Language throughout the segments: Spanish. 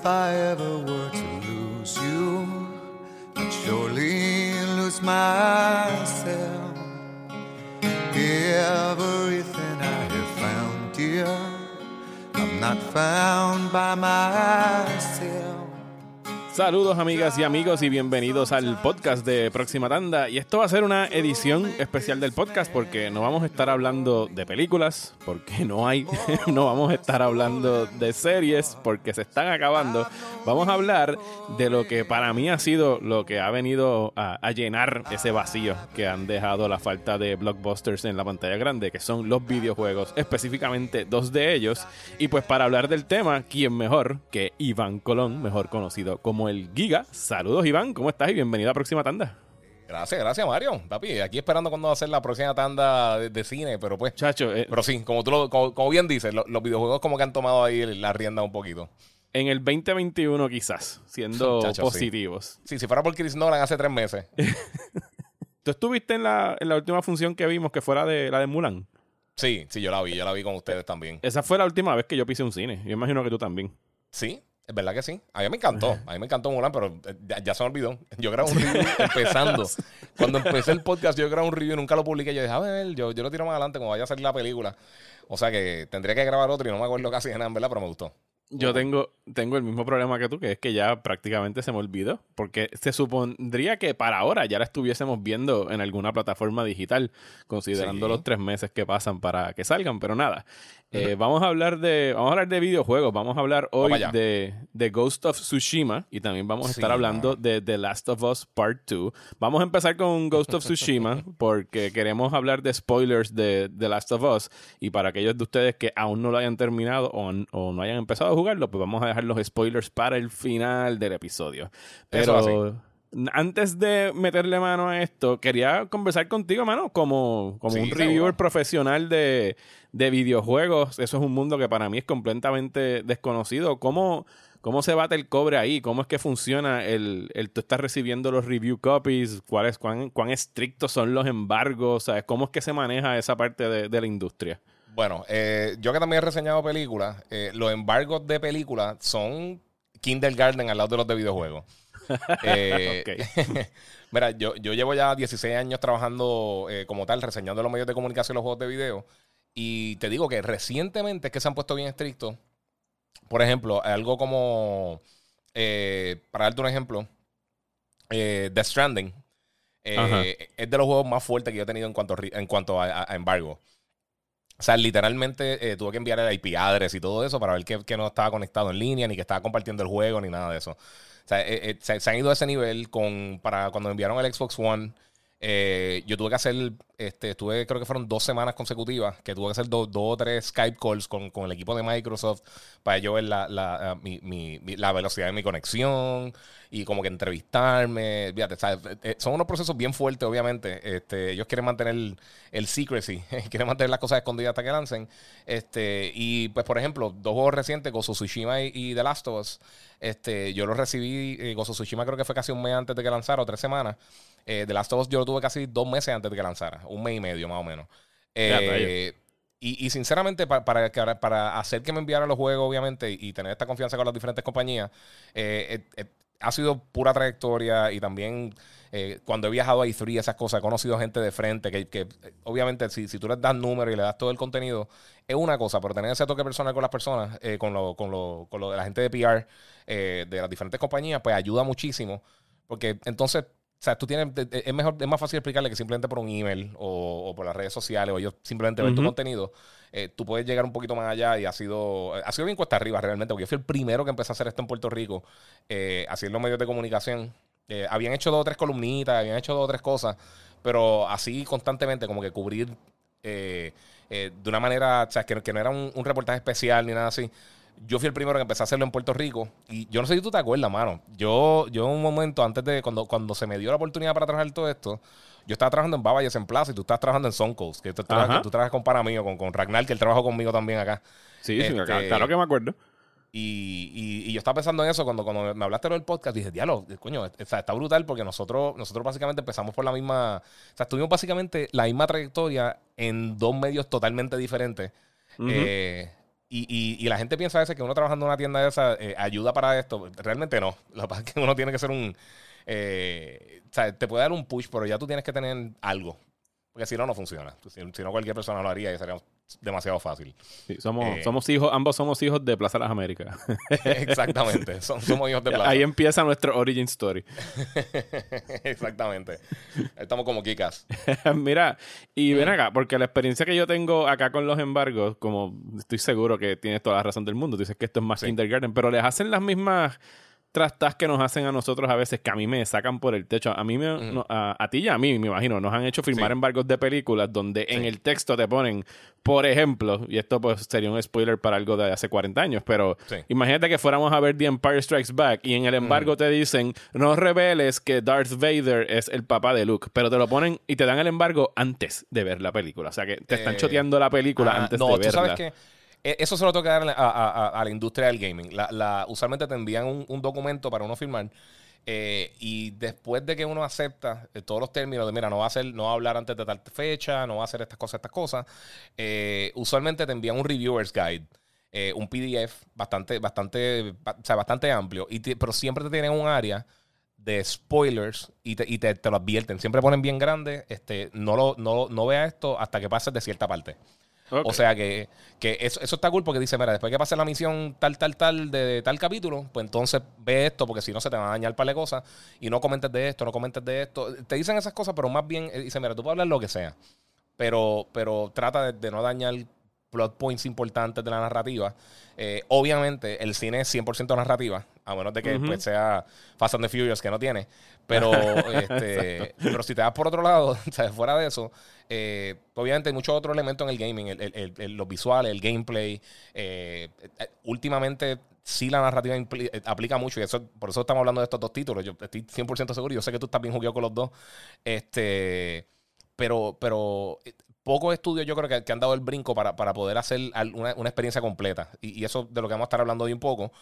If I ever were to lose you, I'd surely lose myself. Everything I have found, dear, I'm not found by myself. Saludos amigas y amigos y bienvenidos al podcast de Próxima Tanda. Y esto va a ser una edición especial del podcast porque no vamos a estar hablando de películas, porque no hay, no vamos a estar hablando de series porque se están acabando. Vamos a hablar de lo que para mí ha sido lo que ha venido a, a llenar ese vacío que han dejado la falta de blockbusters en la pantalla grande, que son los videojuegos, específicamente dos de ellos. Y pues para hablar del tema, ¿quién mejor que Iván Colón, mejor conocido como el Giga? Saludos Iván, ¿cómo estás? Y bienvenido a Próxima Tanda. Gracias, gracias Mario. Papi, aquí esperando cuando va a ser la próxima tanda de, de cine, pero pues... Chacho, eh, Pero sí, como tú lo, como, como bien dices, lo- los videojuegos como que han tomado ahí la rienda un poquito. en el 2021 quizás, siendo Chacho, sí. positivos. Sí, si fuera por Chris Nolan hace tres meses. ¿Tú estuviste en la, en la última función que vimos, que fuera de la de Mulan? Sí, sí, yo la vi, yo la vi con ustedes también. Esa fue la última vez que yo pisé un cine. Yo imagino que tú también. Sí, es verdad que sí. A mí me encantó, a mí me encantó Mulan, pero eh, ya, ya se me olvidó. Yo grabé un review empezando. Cuando empecé el podcast, yo grabé un review y nunca lo publiqué. Yo dije, a ver, yo, yo lo tiro más adelante cuando vaya a salir la película. O sea que tendría que grabar otro y no me acuerdo casi de nada, en verdad, pero me gustó. Yo tengo, tengo el mismo problema que tú, que es que ya prácticamente se me olvidó. Porque se supondría que para ahora ya la estuviésemos viendo en alguna plataforma digital, considerando Sí. los tres meses que pasan para que salgan, pero nada. Eh, vamos a hablar de. Vamos a hablar de videojuegos. Vamos a hablar hoy de, de Ghost of Tsushima. Y también vamos a Sí, estar hablando de The Last of Us Part 2. Vamos a empezar con Ghost of Tsushima, porque queremos hablar de spoilers de The Last of Us. Y para aquellos de ustedes que aún no lo hayan terminado o, o no hayan empezado a jugarlo, pues vamos a dejar los spoilers para el final del episodio. Pero antes de meterle mano a esto, quería conversar contigo, mano, como, como Sí, un seguro. reviewer profesional de, de videojuegos. Eso es un mundo que para mí es completamente desconocido. ¿Cómo, cómo se bate el cobre ahí? ¿Cómo es que funciona el, el tú estás recibiendo los review copies? ¿Cuál es, cuán, ¿Cuán estrictos son los embargos? ¿Sabes? ¿Cómo es que se maneja esa parte de, de la industria? Bueno, eh, yo que también he reseñado películas, eh, los embargos de películas son kindergarten al lado de los de videojuegos. Eh, Mira, yo, yo llevo ya 16 años trabajando eh, como tal, reseñando los medios de comunicación y los juegos de video. Y te digo que recientemente es que se han puesto bien estrictos. Por ejemplo, algo como, eh, para darte un ejemplo, eh, The Stranding. eh, es de los juegos más fuertes que yo he tenido en cuanto, en cuanto a, embargo. O sea, literalmente eh, tuve que enviar el IP address y todo eso para ver que, que no estaba conectado en línea, ni que estaba compartiendo el juego, ni nada de eso. O sea, eh, eh, se, se han ido a ese nivel con, para cuando me enviaron el Xbox One. Eh, yo tuve que hacer, este, estuve, creo que fueron dos semanas consecutivas, que tuve que hacer do- dos o tres Skype calls con, con el equipo de Microsoft para yo ver la, la, ah, mi- mi- la velocidad de mi conexión y como que entrevistarme. Fíjate, ¿sabes? Eh, son unos procesos bien fuertes, obviamente. Este, ellos quieren mantener el, el secrecy, quieren mantener las cosas escondidas hasta que lancen. Este, y pues, por ejemplo, dos juegos recientes, Gozo Tsushima y, y The Last of Us. Este, yo los recibí, eh, Gozo Tsushima creo que fue casi un mes antes de que lanzara, o tres semanas. Eh, The Last of Us yo lo tuve casi dos meses antes de que lanzara, un mes y medio más o menos. Eh, y, y sinceramente, pa- para, que- para hacer que me enviaran los juegos, obviamente, y tener esta confianza con las diferentes compañías, eh, eh, ha sido pura trayectoria y también eh, cuando he viajado a E3, esas cosas, he conocido gente de frente que, que, obviamente si, si tú les das números y le das todo el contenido, es una cosa, pero tener ese toque personal con las personas, eh, con, lo, con, lo, con lo de la gente de PR eh, de las diferentes compañías, pues ayuda muchísimo. Porque entonces, o sea, tú tienes, es mejor, es más fácil explicarle que simplemente por un email o, o por las redes sociales o ellos simplemente ver tu contenido, eh, tú puedes llegar un poquito más allá y ha sido, ha sido bien cuesta arriba realmente, porque yo fui el primero que empecé a hacer esto en Puerto Rico, eh, así en los medios de comunicación. Eh, habían hecho dos o tres columnitas, habían hecho dos o tres cosas, pero así constantemente como que cubrir eh, de una manera, o sea, que, que no era un, un reportaje especial ni nada así. Yo fui el primero que empecé a hacerlo en Puerto Rico. Y yo no sé si tú te acuerdas, mano. Yo, yo en un momento, antes de cuando, cuando se me dio la oportunidad para trabajar todo esto, yo estaba trabajando en Babayes en Plaza y tú estabas trabajando en Suncoast, que tú, trabajas, Ajá. tú trabajas con pana mío, con, con Ragnar, que él trabajó conmigo también acá. Sí, sí, Este- claro, que me acuerdo. Y, y- y yo estaba pensando en eso cuando, cuando me hablaste del podcast. Dije, diablo, coño, o sea, está brutal porque nosotros, nosotros básicamente empezamos por la misma. O sea, tuvimos básicamente la misma trayectoria en dos medios totalmente diferentes. Eh, Y, y- y la gente piensa a veces que uno trabajando en una tienda de esa eh, ayuda para esto. Realmente no. Lo que pasa es que uno tiene que ser un. eh, o sea, te puede dar un push, pero ya tú tienes que tener algo. Porque si no, no funciona. Si, si no, cualquier persona lo haría y sería demasiado fácil. Sí, somos, Eh. somos hijos, ambos somos hijos de Plaza Las Américas. Exactamente. Som- somos hijos de plata. Ahí empieza nuestro origin story. Exactamente. Estamos como kikas. Mira, y Mm. ven acá, porque la experiencia que yo tengo acá con los embargos, como estoy seguro que tienes toda la razón del mundo, tú dices que esto es más Sí. kindergarten, pero les hacen las mismas trastas que nos hacen a nosotros a veces, que a mí me sacan por el techo. A mí, me, no, a, a ti y a mí, me imagino, nos han hecho firmar Sí. embargos de películas donde en el texto te ponen, por ejemplo, y esto pues sería un spoiler para algo de hace 40 años, pero Sí. imagínate que fuéramos a ver The Empire Strikes Back y en el embargo te dicen, no reveles que Darth Vader es el papá de Luke, pero te lo ponen y te dan el embargo antes de ver la película. O sea que te están Eh, choteando la película Ah, antes no, de tú verla. sabes que eso se lo toca dar a, a- a- la industria del gaming. La, usualmente te envían un, un documento para uno firmar. eh, y después de que uno acepta eh, todos los términos de, mira, no va a hacer, no va a hablar antes de tal fecha, no va a hacer estas cosas, estas cosas, eh, usualmente te envían un reviewer's guide, un PDF bastante, bastante, ba- o sea, bastante amplio, y pero siempre te tienen un área de spoilers y te, y te, te lo advierten. Siempre ponen bien grande, este, no lo, no, no vea esto hasta que pases de cierta parte. O sea que, que eso, eso está cool porque dice, mira, después que pase la misión tal, tal, tal de tal capítulo, pues entonces ve esto porque si no se te van a dañar para de cosas y no comentes de esto, no comentes de esto. Te dicen esas cosas, pero más bien eh, dice, mira, tú puedes hablar lo que sea, pero, pero trata de, de no dañar plot points importantes de la narrativa. Eh, obviamente, el cine es 100% narrativa, a menos de que pues, sea Fast and the Furious, que no tiene. Pero, este, pero si te vas por otro lado, fuera de eso, eh, obviamente hay muchos otros elementos en el gaming, el- el- el- el- los visuales, el gameplay. eh, últimamente, sí la narrativa aplica mucho y eso, por eso estamos hablando de estos dos títulos. Yo estoy 100% seguro, yo sé que tú estás bien jugueado con los dos. Este, pero, pero pocos estudios yo creo que, que han dado el brinco para, para poder hacer una, una experiencia completa. Y, y eso de lo que vamos a estar hablando hoy un poco.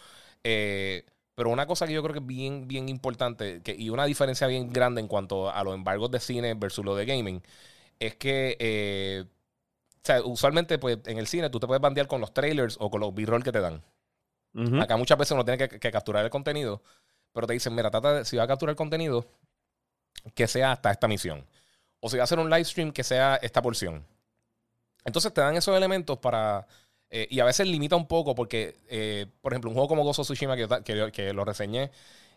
Eh, pero una cosa que yo creo que es bien, bien importante que, y una diferencia bien grande en cuanto a los embargos de cine versus lo de gaming es que eh, o sea, usualmente pues, en el cine tú te puedes bandear con los trailers o con los B-roll que te dan. Acá muchas veces uno tiene que, que capturar el contenido, pero te dicen, mira, trata de, si va a capturar el contenido, que sea hasta esta misión. O si va a hacer un live stream, que sea esta porción. Entonces te dan esos elementos para... eh, y a veces limita un poco porque, eh, por ejemplo, un juego como Gozo Tsushima que, yo que, lo reseñé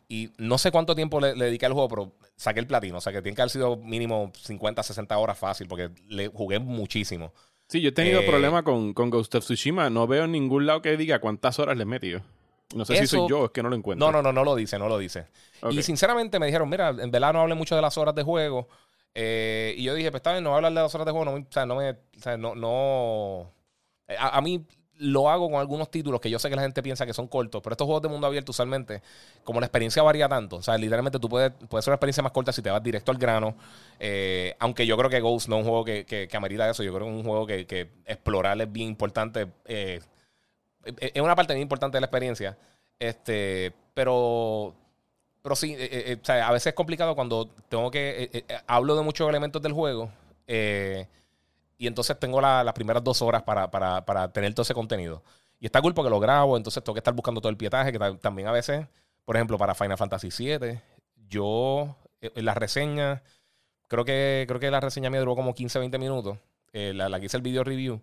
y no sé cuánto tiempo le, le dediqué al juego, pero saqué el platino. O sea, que tiene que haber sido mínimo 50, 60 horas fácil porque le jugué muchísimo. Sí, yo he tenido Eh, problemas con, con Ghost of Tsushima. No veo en ningún lado que diga cuántas horas le he metido. No sé si soy yo, es que no lo encuentro. No, no, no, no lo dice, no lo dice. Y sinceramente me dijeron, mira, en verdad no hablé mucho de las horas de juego. Eh, y yo dije, pues está bien, no voy a hablar de las horas de juego. No, o sea, no me. O sea, no. no Eh, a, a mí lo hago con algunos títulos que yo sé que la gente piensa que son cortos, pero estos juegos de mundo abierto usualmente, como la experiencia varía tanto, o sea, literalmente tú puedes, puede ser una experiencia más corta si te vas directo al grano. Eh, aunque yo creo que Ghost no es un juego que, que, amerita eso, yo creo que es un juego que, que explorar es bien importante. eh, es es una parte bien importante de la experiencia. Este, pero pero sí, eh, eh, o sea, a veces es complicado cuando tengo que. eh, eh, hablo de muchos elementos del juego. eh, y entonces tengo la- las primeras dos horas para, para, para tener todo ese contenido. Y está cool porque lo grabo, entonces tengo que estar buscando todo el pietaje, que ta- también a veces, por ejemplo, para Final Fantasy VII, yo, eh, en la reseña, creo que, creo que la reseña me duró como 15, 20 minutos, eh, la, la que hice el video review,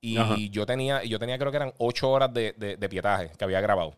y Ajá. yo tenía, yo tenía creo que eran 8 horas de, de, de pietaje que había grabado.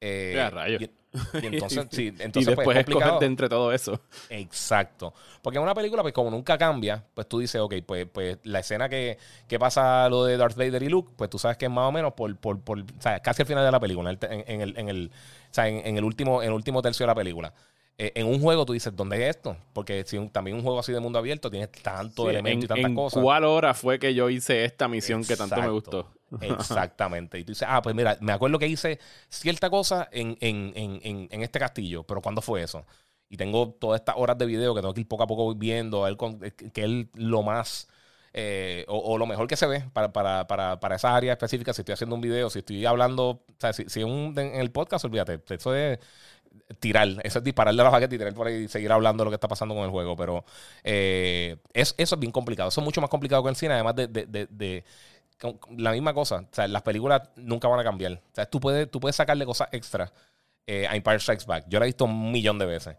Eh, Ya, rayos. y- y entonces, sí, y entonces después pues, es escoger complicado. de entre todo eso. Exacto. Porque en una película, pues como nunca cambia, pues tú dices, ok, pues, pues la escena que, que pasa lo de Darth Vader y Luke, pues tú sabes que es más o menos por, por, por o sea, casi al final de la película, en, el- en el, en el, o sea, en, en el último, en el último tercio de la película. Eh, en un juego tú dices, ¿dónde es esto? Porque si un- también un juego así de mundo abierto tiene tanto Sí, elemento en, y tantas en cosas. cuál hora fue que yo hice esta misión que tanto me gustó? Exactamente. Y tú dices, ah, pues mira, me acuerdo que hice cierta cosa en, en, en, en, en este castillo, pero ¿cuándo fue eso? Y tengo todas estas horas de video que tengo que ir poco a poco viendo, a ver con- eh, que es lo más eh, o, o lo mejor que se ve para, para, para, para esa área específica. Si estoy haciendo un video, si estoy hablando, o sea, si, si un- en el podcast, olvídate, eso es tirar, eso es dispararle a la baqueta y tirar por ahí y seguir hablando de lo que está pasando con el juego. Pero eh, es, eso es bien complicado. Eso es mucho más complicado que el cine, además de, de- de- la misma cosa. O sea, las películas nunca van a cambiar. O sea, tú puedes, tú puedes sacarle cosas extra eh, a Empire Strikes Back. Yo la he visto un millón de veces.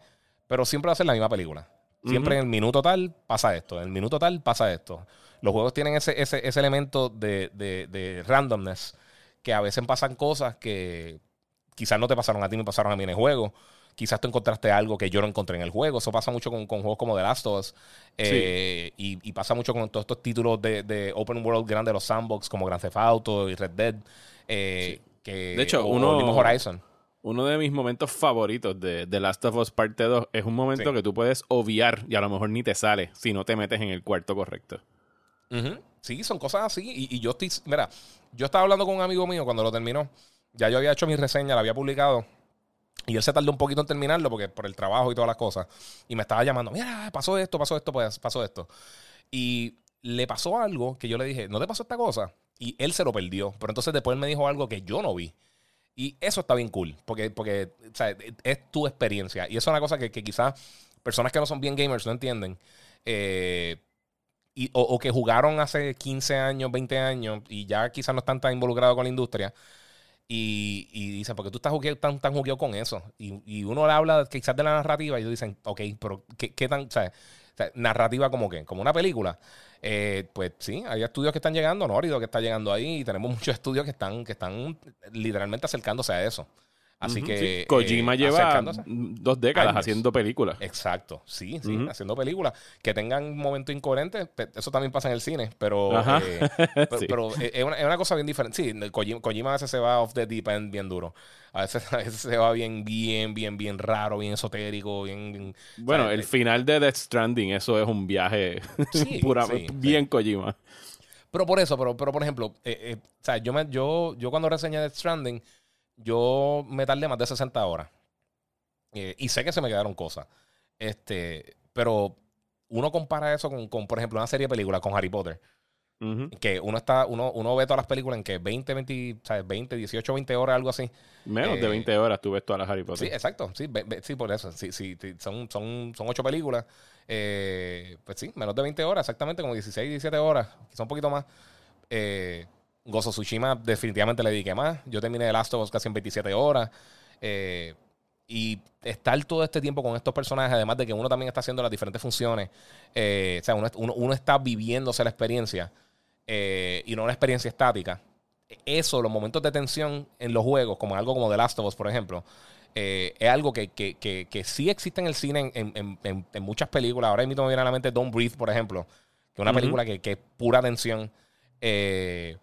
Pero siempre va a ser la misma película. Siempre en el minuto tal pasa esto. En el minuto tal pasa esto. Los juegos tienen ese, ese, ese elemento de, de- de randomness que a veces pasan cosas que quizás no te pasaron a ti, me pasaron a mí en el juego. Quizás tú encontraste algo que yo no encontré en el juego. Eso pasa mucho con, con juegos como The Last of Us. eh, y, y pasa mucho con todos estos títulos de, de Open World grandes, los sandbox, como Grand Theft Auto y Red Dead. eh, que, De hecho, o- uno- Horizon. Uno de mis momentos favoritos de The Last of Us Parte 2 es un momento Sí. que tú puedes obviar y a lo mejor ni te sale si no te metes en el cuarto correcto. Sí, son cosas así. Y, y yo estoy. Mira, yo estaba hablando con un amigo mío cuando lo terminó. Ya yo había hecho mi reseña, la había publicado. Y él se tardó un poquito en terminarlo porque por el trabajo y todas las cosas. Y me estaba llamando, mira, pasó esto, pasó esto, pues pasó esto. Y le pasó algo que yo le dije, ¿no te pasó esta cosa? Y él se lo perdió. Pero entonces después él me dijo algo que yo no vi. Y eso está bien cool, porque, porque o sea, es tu experiencia. Y eso es una cosa que, que quizás personas que no son bien gamers no entienden. Eh, y- o, o que jugaron hace 15 años, 20 años y ya quizás no están tan involucrados con la industria. Y, y dicen, porque tú estás tan, tan con eso? Y, y uno le habla quizás de la narrativa y ellos dicen, ok, pero ¿qué, qué tan, o sea, narrativa como qué? Como una película. Eh, pues sí, hay estudios que están llegando, Norido que está llegando ahí, y tenemos muchos estudios que están, que están literalmente acercándose a eso. Así que. sí. Kojima eh, lleva dos décadas Años. haciendo películas. Exacto, sí, sí, haciendo películas que tengan un momento incoherente, eso también pasa en el cine, pero, eh, pero, Sí. pero es, una, es una cosa bien diferente. Sí, Kojima, Kojima a veces se va off the deep end bien duro, a veces, a veces se va bien, bien, bien, bien raro, bien esotérico, bien... bien- Bueno, el eh, final de Death Stranding, eso es un viaje Sí, pura- bien Kojima. Pero por eso, pero, pero por ejemplo, eh, eh, o sea, yo, me, yo, yo cuando reseñé Death Stranding, yo me tardé más de 60 horas. Eh, y sé que se me quedaron cosas. Este, pero uno compara eso con, con, por ejemplo, una serie de películas con Harry Potter. Ujú. Que uno está, uno, uno ve todas las películas en que 20, 20, ¿sabes? 20, 18, 20 horas, algo así. Menos Eh, de 20 horas tú ves todas las Harry Sí, Potter. exacto. Sí, ve- ve- sí por eso. Sí, sí, sí, son, son, son ocho películas. Eh, pues sí, menos de 20 horas, exactamente, como 16, 17 horas, quizá un poquito más. Eh, Gozo Tsushima definitivamente le dediqué más. Yo terminé The Last of Us casi en 27 horas. Eh, y estar todo este tiempo con estos personajes, además de que uno también está haciendo las diferentes funciones, eh, o sea, uno, uno- uno está viviéndose la experiencia eh, y no una experiencia estática. Eso, los momentos de tensión en los juegos, como algo como The Last of Us, por ejemplo, eh, es algo que, que, que, que sí existe en el cine en, en- en- en muchas películas. Ahora mismo me viene a la mente Don't Breathe, por ejemplo, que es una película que, que es pura tensión. Eh,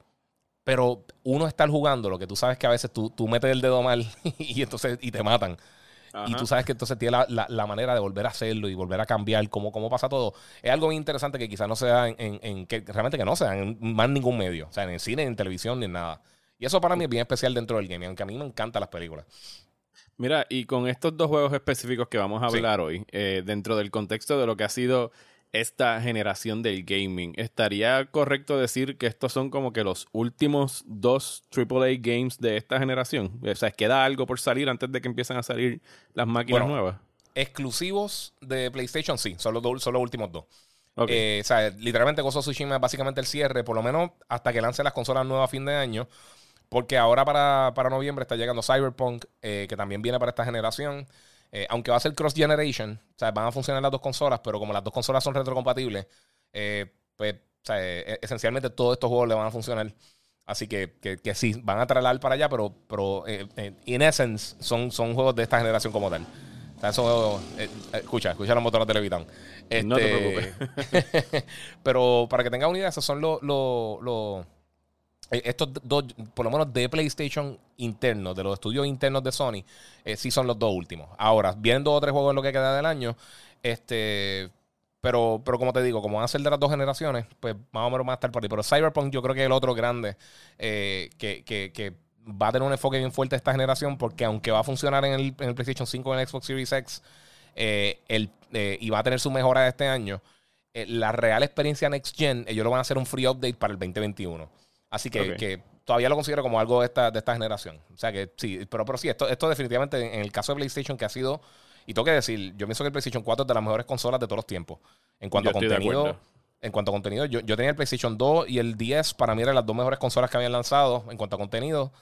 pero uno estar jugando, lo que tú sabes que a veces tú, tú metes el dedo mal y entonces y te matan. Y tú sabes que entonces tiene la, la- la manera de volver a hacerlo y volver a cambiar cómo, cómo pasa todo. Es algo bien interesante que quizás no se da en, en- en- que realmente que no se da en más ningún medio. O sea, en cine, ni en televisión, ni en nada. Y eso para mí es bien especial dentro del gaming, aunque a mí me encantan las películas. Mira, y con estos dos juegos específicos que vamos a Sí. hablar hoy, eh, dentro del contexto de lo que ha sido esta generación del gaming, ¿estaría correcto decir que estos son como que los últimos dos AAA games de esta generación? O sea, ¿queda algo por salir antes de que empiecen a salir las máquinas Bueno, nuevas? Exclusivos de PlayStation, sí, son los, dos- son los últimos dos. Eh, o sea, literalmente Gozo Tsushima es básicamente el cierre, por lo menos hasta que lance las consolas nuevas a fin de año. Porque ahora para, para noviembre está llegando Cyberpunk, eh, que también viene para esta generación. Eh, aunque va a ser cross generation, o sea, van a funcionar las dos consolas, pero como las dos consolas son retrocompatibles, eh, pues o sea, eh, esencialmente todos estos juegos le van a funcionar. Así que, que, que sí, van a traer para allá, pero, pero in essence son, son juegos de esta generación como tal. O sea, eso, eh, escucha, escucha los motores de Levitán. No te preocupes. pero para que tengas una idea, esos son los... los- los- estos dos, por lo menos de PlayStation internos, de los estudios internos de Sony, eh, sí son los dos últimos. Ahora, vienen dos o tres juegos en lo que queda del año, este, pero, pero como te digo, como van a ser de las dos generaciones, pues más o menos van a estar por ahí. Pero Cyberpunk yo creo que es el otro grande eh, que, que- que va a tener un enfoque bien fuerte esta generación, porque aunque va a funcionar en el, en el PlayStation 5 y en el Xbox Series X, eh, el, eh, y va a tener su mejora de este año, eh, la real experiencia Next Gen, ellos lo van a hacer un free update para el 2021. Así que todavía lo considero como algo de esta, de esta generación. O sea que sí, pero, pero sí, esto, esto definitivamente en el caso de PlayStation que ha sido, y tengo que decir, yo pienso que el PlayStation 4 es de las mejores consolas de todos los tiempos. En cuanto Yo a contenido, en cuanto a contenido. Yo, yo tenía el PlayStation 2 y el 10, para mí eran las dos mejores consolas que habían lanzado en cuanto a contenido.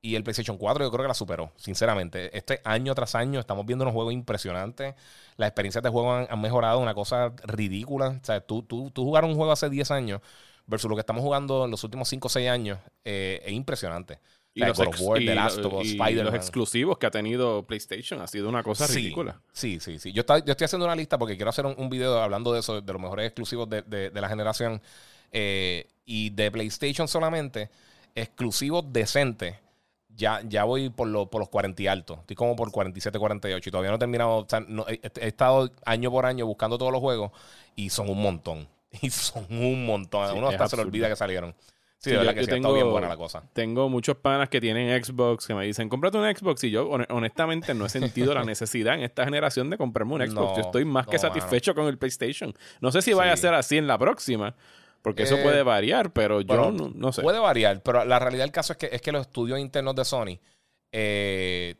Y el PlayStation 4 yo creo que la superó, sinceramente. Este año tras año estamos viendo unos juegos impresionantes. Las experiencias de juego han, han mejorado, una cosa ridícula. O sea, tú, tú, tú jugar un juego hace 10 años versus lo que estamos jugando en los últimos 5 o 6 años eh, es impresionante. Y, los, ex- War, y Us, y exclusivos que ha tenido PlayStation ha sido una cosa Sí, ridícula. Sí, sí, sí. Yo, está- yo estoy haciendo una lista porque quiero hacer un, un video hablando de eso, de los mejores exclusivos de, de- de la generación. Eh, y de PlayStation solamente, exclusivos decentes. Ya, ya voy por, lo- por los 40 y altos. Estoy como por 47, 48. Y todavía no he terminado. o sea, no- he, he estado año por año buscando todos los juegos. Y son un montón. Y son un montón. Sí, Uno hasta se le olvida que salieron. Sí, Sí, de verdad yo- que yo sí, tengo- bien buena la cosa. Tengo muchos panas que tienen Xbox que me dicen, cómprate un Xbox. Y yo, hon- honestamente, no he sentido la necesidad en esta generación de comprarme un Xbox. No, yo estoy más que mano. satisfecho con el PlayStation. No sé si vaya a ser así en la próxima, porque eso Eh, puede variar, pero yo Bueno, no, no sé. Puede variar, pero la realidad del caso es que, es que los estudios internos de Sony eh,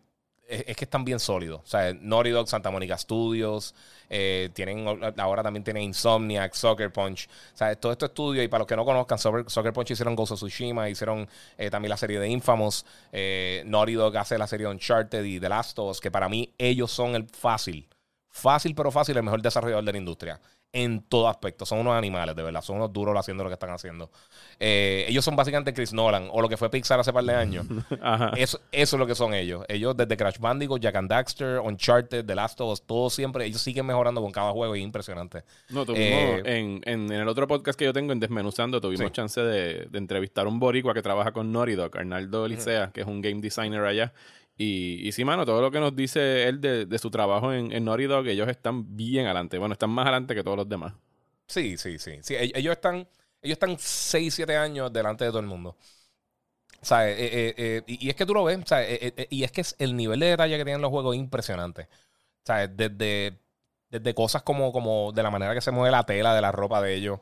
es, que están bien sólidos. O sea, Naughty Dog, Santa Mónica Studios, eh, tienen ahora también tienen Insomniac, Soccer Punch. O sea, todo estos estudios, y para los que no conozcan, Soccer, Soccer Punch hicieron Ghost of Tsushima, hicieron eh, también la serie de Infamous. Eh, Naughty Dog hace la serie de Uncharted y The Last of Us, que para mí ellos son el fácil. Fácil, pero fácil, el mejor desarrollador de la industria. En todo aspecto. Son unos animales, de verdad. Son unos duros haciendo lo que están haciendo. Eh, ellos son básicamente Chris Nolan o lo que fue Pixar hace par de años. Ajá. Eso, eso es lo que son ellos. Ellos desde Crash Bandicoot, Jack and Daxter, Uncharted, The Last of Us, todo siempre, ellos siguen mejorando con cada juego es impresionante. No, tuvimos, Eh, en, en, en el otro podcast que yo tengo, en Desmenuzando, tuvimos Sí. chance de, de entrevistar a un boricua que trabaja con Naughty Dog, Arnaldo Licea, que es un game designer allá. Y, sí, mano, todo lo que nos dice él de, de su trabajo en, en Naughty Dog, ellos están bien adelante. Bueno, están más adelante que todos los demás. Sí, sí, sí. sí e- ellos están, ellos están 6, 7 años delante de todo el mundo. O eh, eh, eh, y, es que tú lo ves, o y es que es el nivel de detalle que tienen los juegos es impresionante. O sea, desde, desde cosas como, como de la manera que se mueve la tela de la ropa de ellos,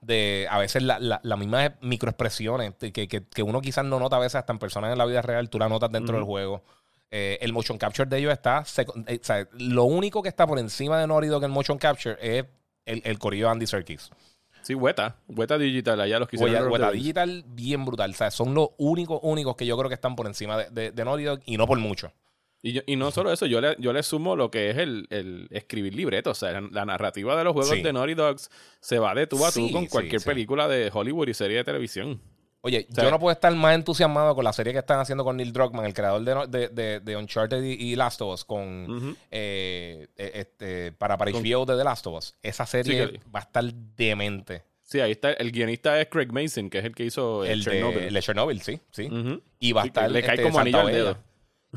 de a veces la, la, las mismas microexpresiones que, que, que uno quizás no nota a veces hasta en personas en la vida real, tú la notas dentro del juego. Eh, el motion capture de ellos está. eh, o sea, lo único que está por encima de Naughty Dog en motion capture es el, el corillo de Andy Serkis. Sí, Weta, Weta Digital, allá los que hicieron Rings. Digital, bien brutal. O sea, son los únicos, únicos que yo creo que están por encima de, de, de Naughty Dog y no por mucho. Y, yo- y no solo eso, yo le, yo le sumo lo que es el, el escribir libretos. O sea, la, la narrativa de los juegos Sí. de Naughty Dogs se va de tú a tú Sí, con cualquier sí. película de Hollywood y serie de televisión. Oye, O sea, yo no puedo estar más entusiasmado con la serie que están haciendo con Neil Druckmann, el creador de, de, de, de Uncharted y, Last of Us, con eh, eh, este, para, para Con- HBO de The Last of Us. Esa serie que- va a estar demente. Sí, ahí está. El guionista es Craig Mason, que es el que hizo el, El Chernobyl. de, el de Chernobyl, sí, sí. Y va a estar le cae este, como Santa anillo al dedo.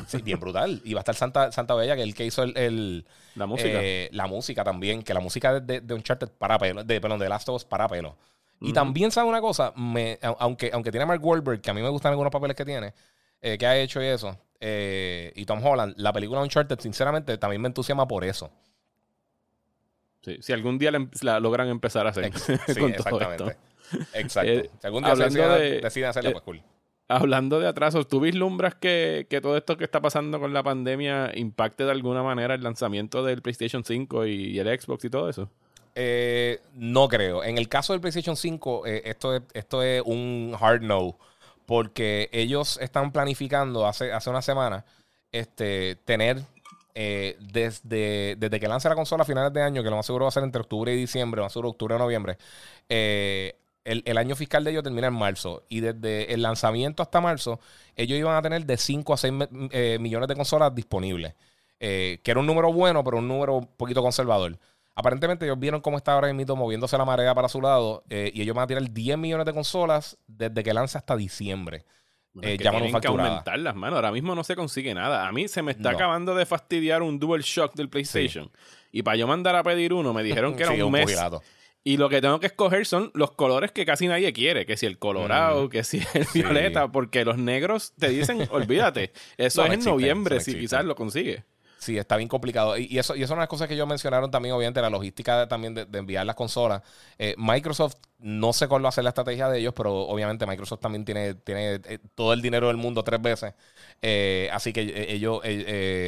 Sí, bien brutal. Y va a estar Santa, Santa Bella, que es el que hizo el, el, La música. eh, la música también, que la música de, de, Uncharted para pelo, de, perdón, de Last of Us para pelo. Y también, ¿sabe una cosa? Me, aunque, aunque tiene a Mark Wahlberg, que a mí me gustan algunos papeles que tiene, eh, que ha hecho y eso, eh, y Tom Holland, la película Uncharted, sinceramente, también me entusiasma por eso. Sí, si algún día la, em- la logran empezar a hacer Ex- sí, con todo exactamente. esto. Exacto. Si algún día se deciden, de- deciden hacerla, pues cool. Hablando de atrasos, ¿tú vislumbras que, que todo esto que está pasando con la pandemia impacte de alguna manera el lanzamiento del PlayStation 5 y, el Xbox y todo eso? Eh, no creo. En el caso del PlayStation 5, eh, esto, es, esto es un hard no. Porque ellos están planificando hace, hace una semana este, tener eh, desde, desde que lance la consola a finales de año, que lo más seguro va a ser entre octubre y diciembre, lo más seguro octubre o noviembre, eh, el, el año fiscal de ellos termina en marzo. Y desde el lanzamiento hasta marzo, ellos iban a tener de 5 a 6 millones de consolas disponibles. Eh, que era un número bueno, pero un número un poquito conservador. Aparentemente ellos vieron cómo está ahora mismo moviéndose la marea para su lado eh, y ellos van a tirar 10 millones de consolas desde que lance hasta diciembre. Bueno, Eh, que ya tienen que aumentarlas, mano. Ahora mismo no se consigue nada. A mí se me está No. acabando de fastidiar un DualShock del PlayStation. Y para yo mandar a pedir uno, me dijeron que era Sí, un mes. Y lo que tengo que escoger son los colores que casi nadie quiere. Que si el colorado, Mm. que si el violeta. Porque los negros te dicen, olvídate. Eso No, es no en noviembre, no si existe. quizás lo consigue. Sí, está bien complicado. Y, y eso, y eso es una de las cosas que ellos mencionaron también, obviamente, la logística de- también de, de enviar las consolas. Eh, Microsoft, no sé cuál va a ser la estrategia de ellos, pero obviamente Microsoft también tiene, tiene eh, todo el dinero del mundo tres veces. Eh, así que ellos,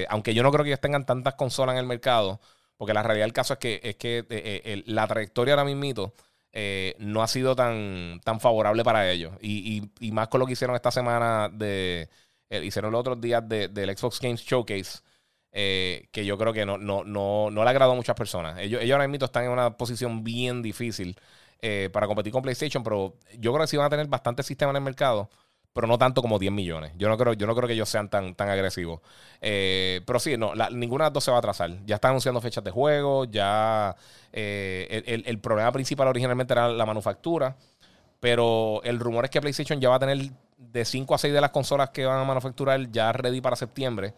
aunque yo no creo que ellos tengan tantas consolas en el mercado, porque la realidad del caso es que, es que eh, eh, la trayectoria ahora mismito eh, no ha sido tan, tan favorable para ellos. Y, y- más con lo que hicieron esta semana de. eh, hicieron los otros días de- del Xbox Games Showcase. que yo creo que no, no, no, no le agradó a muchas personas. Ellos, ellos ahora mismo están en una posición bien difícil para competir con PlayStation, pero yo creo que sí van a tener bastantes sistemas en el mercado, pero no tanto como 10 millones. Yo no creo, yo no creo que ellos sean tan, tan agresivos. Eh, pero sí, no, ninguna de las dos se va a atrasar. Ya están anunciando fechas de juego, ya eh, el, el- problema principal originalmente era la manufactura, pero el rumor es que PlayStation ya va a tener de 5 a 6 de las consolas que van a manufacturar ya ready para septiembre.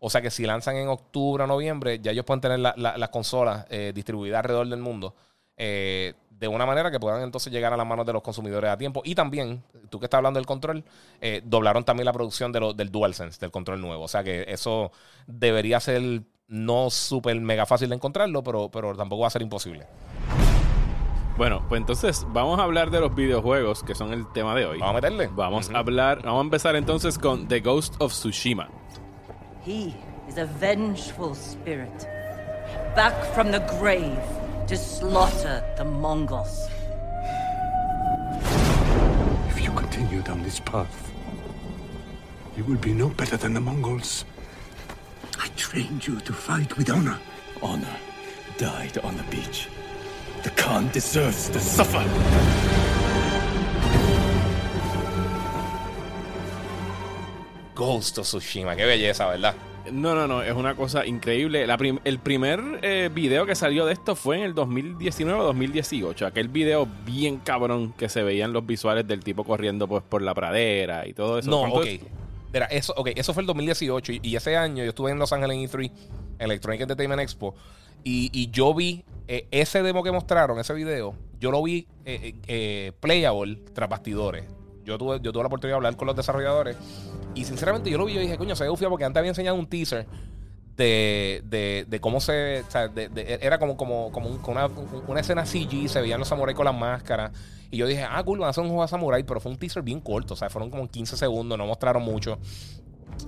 O sea que si lanzan en octubre o noviembre, ya ellos pueden tener la- las consolas eh, distribuidas alrededor del mundo. Eh, de una manera que puedan entonces llegar a las manos de los consumidores a tiempo. Y también, tú que estás hablando del control, eh, doblaron también la producción de lo- del DualSense, del control nuevo. O sea que eso debería ser no súper mega fácil de encontrarlo, pero, pero tampoco va a ser imposible. Bueno, pues entonces vamos a hablar de los videojuegos, que son el tema de hoy. Vamos a meterle. Vamos a hablar, vamos a empezar entonces con The Ghost of Tsushima. He is a vengeful spirit, back from the grave to slaughter the Mongols. If you continue down this path, you will be no better than the Mongols. I trained you to fight with honor. Honor died on the beach. The Khan deserves to suffer. Ghost of Tsushima, qué belleza, ¿verdad? No, no, no, es una cosa increíble. La prim- el primer eh, video que salió de esto fue en el 2019 o 2018. Aquel video bien cabrón que se veían los visuales del tipo corriendo pues, por la pradera y todo eso. No, ¿Cuánto ok. es? Mira, eso, ok, eso fue el 2018 y, y ese año yo estuve en Los Ángeles en E3, en Electronic Entertainment Expo, y, y yo vi eh, ese demo que mostraron, ese video, yo lo vi eh, playable tras bastidores. Yo tuve, yo tuve la oportunidad de hablar con los desarrolladores y sinceramente yo lo vi y yo dije, coño, se ufia porque antes había enseñado un teaser de, de, de cómo se. O sea, de- de- era como, como, como un- una, una escena CG, se veían los samuráis con las máscaras. Y yo dije, ah, cool, van a hacer un juego de samurai, pero fue un teaser bien corto, o sea, fueron como 15 segundos, no mostraron mucho.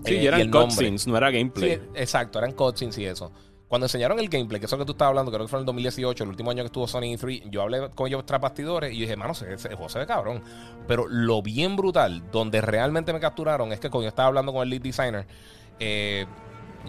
Sí, Eh, y eran cutscenes, no era Sí, gameplay. exacto, eran cutscenes y eso. Cuando enseñaron el gameplay, que eso que tú estabas hablando, creo que fue en el 2018, el último año que estuvo Sony E3, yo hablé con ellos tras bastidores y dije, mano, ese, ese juego se cabrón. Pero lo bien brutal, donde realmente me capturaron, es que cuando yo estaba hablando con el lead designer, eh,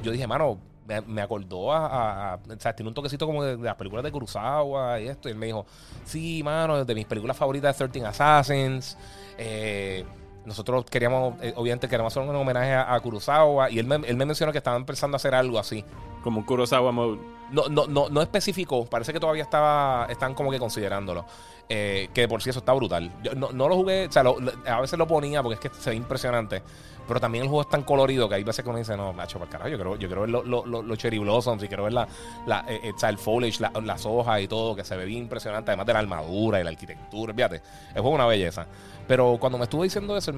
yo dije, mano, me, acordó a, O sea, tiene un toquecito como de, las películas de Kurosawa y esto. Y él me dijo, sí, mano, de mis películas favoritas de 13 Assassins. Eh, nosotros queríamos, eh, obviamente, queremos hacer un homenaje a, a Kurosawa. Y él me, él me mencionó que estaban pensando hacer algo así. Como un Kurosawa mode. No, no, no, no especificó. Parece que todavía estaba, están como que considerándolo. Eh, que por sí eso está brutal. Yo no, no lo jugué, o sea, a veces lo ponía porque es que se ve impresionante. Pero también el juego es tan colorido que hay veces que uno dice, no, macho, por carajo, yo quiero, yo quiero ver los lo, lo- cherry blossoms y quiero ver la, la, eh, eh, el foliage, la- las hojas y todo, que se ve bien impresionante, además de la armadura y la arquitectura, fíjate. El juego es una belleza. Pero cuando me estuvo diciendo eso,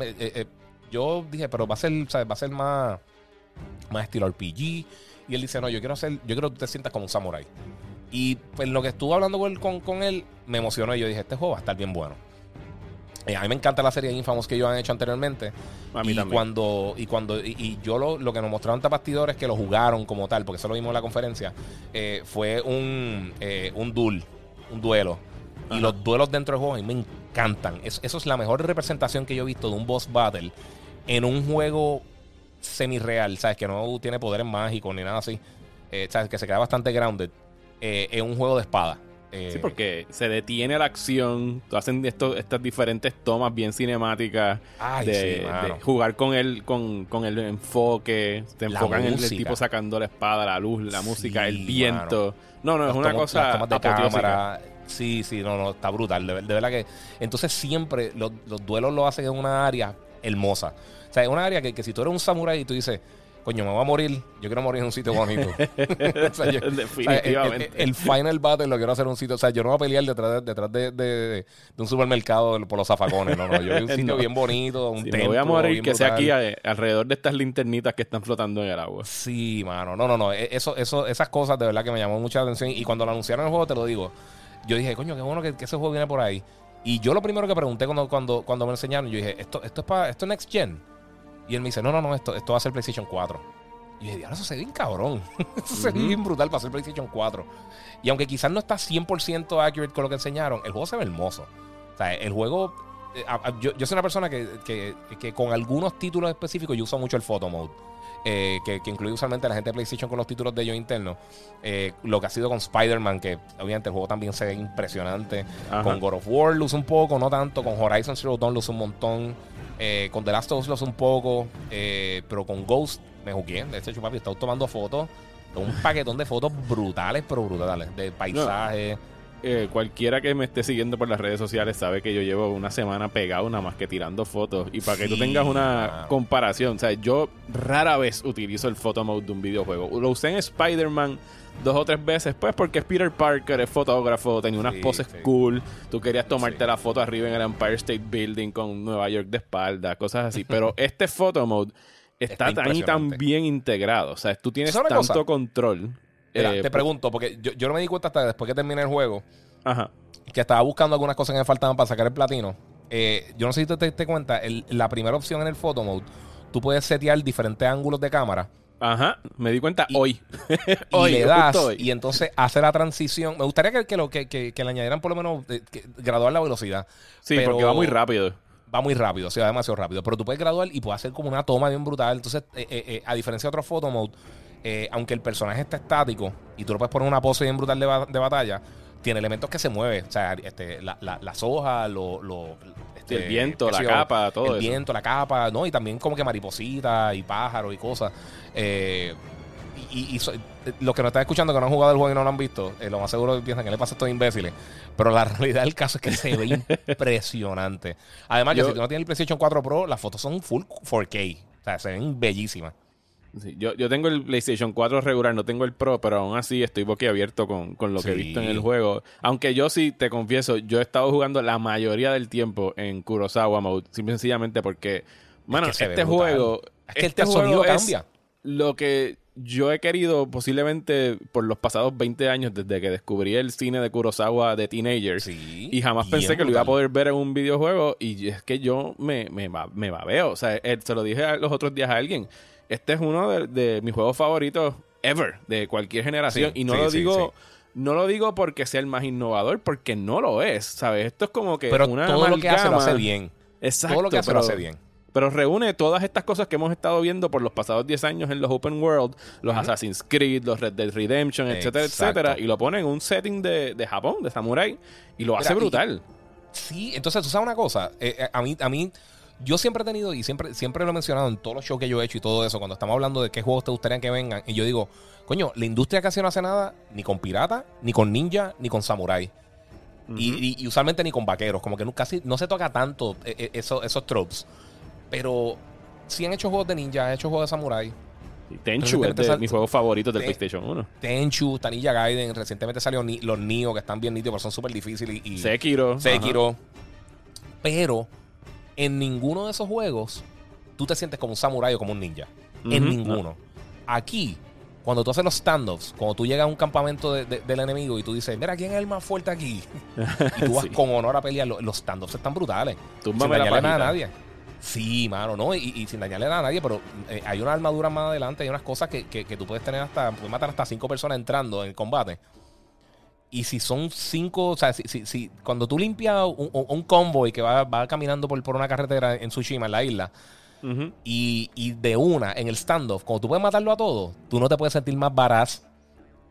yo dije, pero va a ser, sea, va a ser más, más estilo RPG. Y él dice, no, yo quiero hacer, yo quiero que tú te sientas como un samurái. Y pues lo que estuve hablando con, con, con él me emocionó y yo dije, este juego va a estar bien bueno. Eh, a mí me encanta la serie de Infamous que ellos han hecho anteriormente. A mí y también. cuando y cuando y, y yo lo, lo que nos mostraron tapastidores que lo jugaron como tal, porque eso lo vimos en la conferencia, eh, fue un, eh, un duel, un duelo. Y los duelos dentro del juego a mí me encantan. Es- eso es la mejor representación que yo he visto de un boss battle en un juego semi-real, ¿sabes? Que no tiene poderes mágicos ni nada así. Eh, ¿sabes? Que se queda bastante grounded. Eh, en un juego de espada. Eh, Sí, porque se detiene la acción, hacen estos, estas diferentes tomas bien cinemáticas Ay, de, sí, mano. de jugar con el, con, con el enfoque, te enfocan en el tipo sacando la espada, la luz, la Sí, música, el viento. No, no, es una tomas- cosa de cámara. Sí, sí, no, no, está brutal. De, de verdad que. Entonces siempre los, los duelos lo hacen en una área hermosa. O sea, es una área que, que si tú eres un samurái y tú dices, coño, me voy a morir, yo quiero morir en un sitio bonito. O sea, yo- o sea, el- Definitivamente. el, el final battle lo quiero hacer en un sitio. O sea, yo no voy a pelear detrás de, detrás de, de- de un supermercado por los zafacones. No, no. Yo voy a un sitio No. bien bonito, un Si templo. me voy a morir, que sea aquí eh, alrededor de estas linternitas que están flotando en el agua. Sí, mano. No, no, no. E- Eso, eso, esas cosas de verdad que me llamó mucha atención. Y cuando lo anunciaron el juego, te lo digo. Yo dije, coño, qué bueno que, que ese juego viene por ahí. Y yo lo primero que pregunté cuando, cuando, cuando me enseñaron, yo dije, ¿esto, esto es para esto es Next Gen? Y él me dice, no, no, no, esto, esto va a ser PlayStation 4. Y yo dije, ahora eso se ve bien cabrón. eso se ve bien brutal para hacer PlayStation 4. Y aunque quizás no está 100% accurate con lo que enseñaron, el juego se ve hermoso. O sea, el juego. eh, yo, yo soy una persona que, que- que con algunos títulos específicos yo uso mucho el photo mode. eh, que, que incluye usualmente la gente de PlayStation con los títulos de ellos internos. Eh, lo que ha sido con Spider-Man, que obviamente el juego también se ve impresionante. Ajá. Con God of War usa un poco, no tanto. Con Horizon Zero Dawn usa un montón. Eh, con The Last of Us lo un poco. eh, pero con Ghost me jugué. De hecho, papi, estaba tomando fotos. Un paquetón de fotos brutales, pero brutales. De paisajes. Eh, cualquiera que me esté siguiendo por las redes sociales sabe que yo llevo una semana pegado nada más que tirando fotos. Y para que tú tengas una mano. comparación, o sea, yo rara vez utilizo el photo mode de un videojuego. Lo usé en Spider-Man dos o tres veces, pues porque es Peter Parker, es fotógrafo, tenía unas Sí, poses sí. cool. Tú querías tomarte Sí. la foto arriba en el Empire State Building con Nueva York de espalda, cosas así. Pero este photo mode está, Está tan y tan bien integrado. O sea, tú tienes ¿Sabes una tanto cosa? control. Mira, eh, te pregunto, porque yo, yo no me di cuenta hasta después que terminé el juego. Ajá. que estaba buscando algunas cosas que me faltaban para sacar el platino. Eh, yo no sé si tú te diste cuenta, el- la primera opción en el photo mode, tú puedes setear diferentes ángulos de cámara Ajá, me di cuenta Y- hoy. y hoy, le das hoy. y entonces hace la transición. Me gustaría que, que lo, que, que- que le añadieran por lo menos eh, graduar la velocidad. Sí, Pero porque va muy rápido. Va muy rápido, o sea, va demasiado rápido. Pero tú puedes graduar y puedes hacer como una toma bien brutal. Entonces, eh, a diferencia de otro photo mode, eh, aunque el personaje está estático y tú le puedes poner una pose bien brutal de, ba- de batalla, tiene elementos que se mueven. O sea, este, la- la- las hojas, lo, lo- este, el viento, la yo, capa, todo El eso. viento, la capa, ¿no? Y también como que maripositas y pájaros y cosas. Eh, y, y- y so- eh, los que nos están escuchando que no han jugado el juego y no lo han visto, eh, lo más seguro piensan que le pasa a estos imbéciles. Pero la realidad del caso es que se ve impresionante. Además, que Yo- si tú no tienes el PlayStation 4 Pro, las fotos son full 4K. O sea, se ven bellísimas. Sí, yo, yo tengo el PlayStation 4 regular, no tengo el Pro, pero aún así estoy boquiabierto con, con lo que he visto en el juego. Aunque yo sí, te confieso, yo he estado jugando la mayoría del tiempo en Kurosawa Mode, simple y sencillamente porque, mano, que este juego, Es que este el sonido es cambia. lo que yo he querido posiblemente por los pasados 20 años desde que descubrí el cine de Kurosawa de Teenagers. Sí, Y jamás pensé que lo iba a poder ver en un videojuego. Y es que yo me, me, me babeo. O sea, eh, se lo dije a- los otros días a alguien. Este es uno de, de mis juegos favoritos ever, de cualquier generación. Sí, y no sí, lo sí, digo. No lo digo porque sea el más innovador, porque no lo es, ¿sabes? Esto es como que Pero una todo lo que hace lo hace bien. Exacto. todo lo que hace pero, lo hace bien. Pero reúne todas estas cosas que hemos estado viendo por los pasados 10 años en los Open World, los Assassin's Creed, los Red Dead Redemption, etcétera, Exacto. etcétera, y lo pone en un setting de, de Japón, de Samurai, y lo Mira, hace y- brutal. Sí, entonces tú sabes una cosa, Eh, eh, a mí, a mí, yo siempre he tenido y siempre, siempre lo he mencionado en todos los shows que yo he hecho y todo eso, cuando estamos hablando de qué juegos te gustaría que vengan, y yo digo, coño, la industria casi no hace nada ni con pirata, ni con ninja, ni con samurai. y, y- y usualmente ni con vaqueros, como que no, casi no se toca tanto eh, eh, eso- esos tropes. Pero sí han hecho juegos de ninja, han hecho juegos de samurai. Tenchu es de mis juegos favoritos del PlayStation 1. Tenchu, Tanilla Gaiden, recientemente salió Ni- los Nio, que están bien nítidos, pero son súper difíciles. Y, Sekiro. Sekiro. Pero en ninguno de esos juegos tú te sientes como un samurái o como un ninja. En ninguno. Aquí, cuando tú haces los standoffs, cuando tú llegas a un campamento de- de- del enemigo y tú dices, mira, ¿quién es el más fuerte aquí? y tú vas Sí. con honor a pelear, lo- los standoffs están brutales. Túmbame sin dañarle nada a nadie. Sí, mano, no, y, y sin dañarle nada a nadie, pero eh, hay una armadura más adelante, hay unas cosas que, que- que tú puedes tener hasta, puedes matar hasta cinco personas entrando en combate. Y si son cinco, o sea, si, si- si- cuando tú limpias un, convoy que va, va caminando por, por una carretera en Tsushima, en la isla, y, y de una, en el standoff, cuando tú puedes matarlo a todos, tú no te puedes sentir más baraz.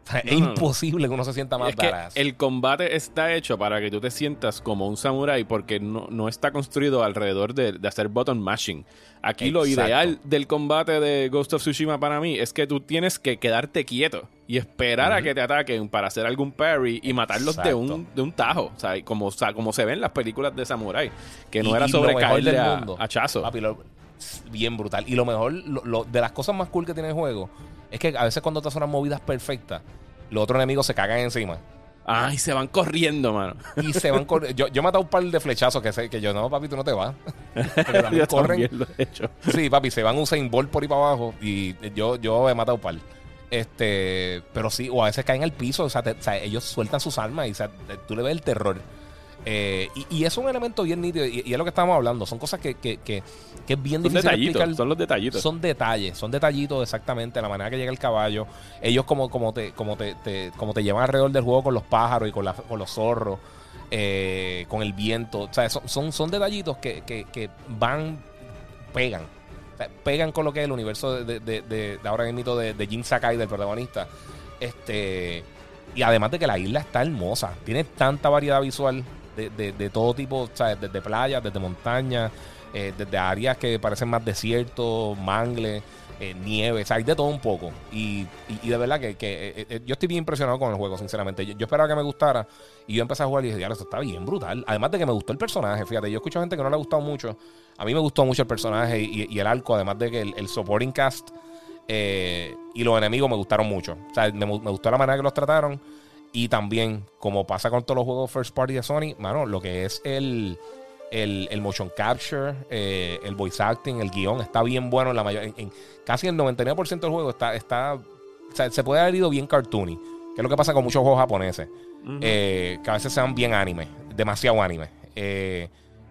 O sea, es No, no, no. imposible que uno se sienta más Es que el combate está hecho para que tú te sientas como un samurái porque no, no está construido alrededor de, de hacer button mashing. Aquí lo ideal del combate de Ghost of Tsushima para mí es que tú tienes que quedarte quieto y esperar a que te ataquen para hacer algún parry y matarlos de un, de un tajo. O sea, como, o sea, como se ven las películas de samurái. Que no Y- era sobre caerle a, mundo, a chazo. Papi, lo- bien brutal. Y lo mejor, lo- lo- de las cosas más cool que tiene el juego, es que a veces cuando te hacen unas movidas perfectas, los otros enemigos se cagan encima. Ay, se van corriendo, mano. Y se van corriendo. Yo, yo he matado un par de flechazos que, sé, que yo, no, papi, tú no te vas. También Yo corren. también lo he hecho. Sí, papi, se van Usain Bolt por ahí para abajo. Y yo, yo he matado un par. Este, pero sí, o a veces caen al piso. O sea, te- o sea, ellos sueltan sus armas y o sea, te- tú le ves el terror. Eh, y, y es un elemento bien nítido, y, y es lo que estamos hablando. Son cosas que, que, que, que es bien Son difícil explicar. son los detallitos. Son detalles, son detallitos exactamente, la manera que llega el caballo. Ellos como, como, te, como, te, te- como te llevan alrededor del juego con los pájaros y con, la- con los zorros, eh, con el viento. O sea, son, son, son detallitos que, que, que van, pegan. O sea, pegan con lo que es el universo de, de, de- de ahora mismo de, de Jin Sakai, del protagonista. Este, y además de que la isla está hermosa. Tiene tanta variedad visual de, de- de todo tipo, sea, desde playas, desde montañas, eh, desde áreas que parecen más desiertos, mangles, eh, nieve, o sea, hay de todo un poco. Y, y- de verdad que, que, eh, eh, yo estoy bien impresionado con el juego, sinceramente. Yo, esperaba que me gustara y yo empecé a jugar y dije, "Diablo, esto está bien brutal. Además de que me gustó el personaje, fíjate, yo escucho gente que no le ha gustado mucho. A mí me gustó mucho el personaje y, y el arco, además de que el, el supporting cast y los enemigos me gustaron mucho. O sea, me, me gustó la manera que los trataron. Y también, como pasa con todos los juegos first party de Sony, mano, lo que es el, el, el motion capture, eh, el voice acting, el guion, está bien bueno en la mayor, en, en casi el 99% del juego está, está, o sea, se puede haber ido bien cartoony, que es lo que pasa con muchos juegos japoneses, eh, que a veces sean bien anime, demasiado anime. Eh,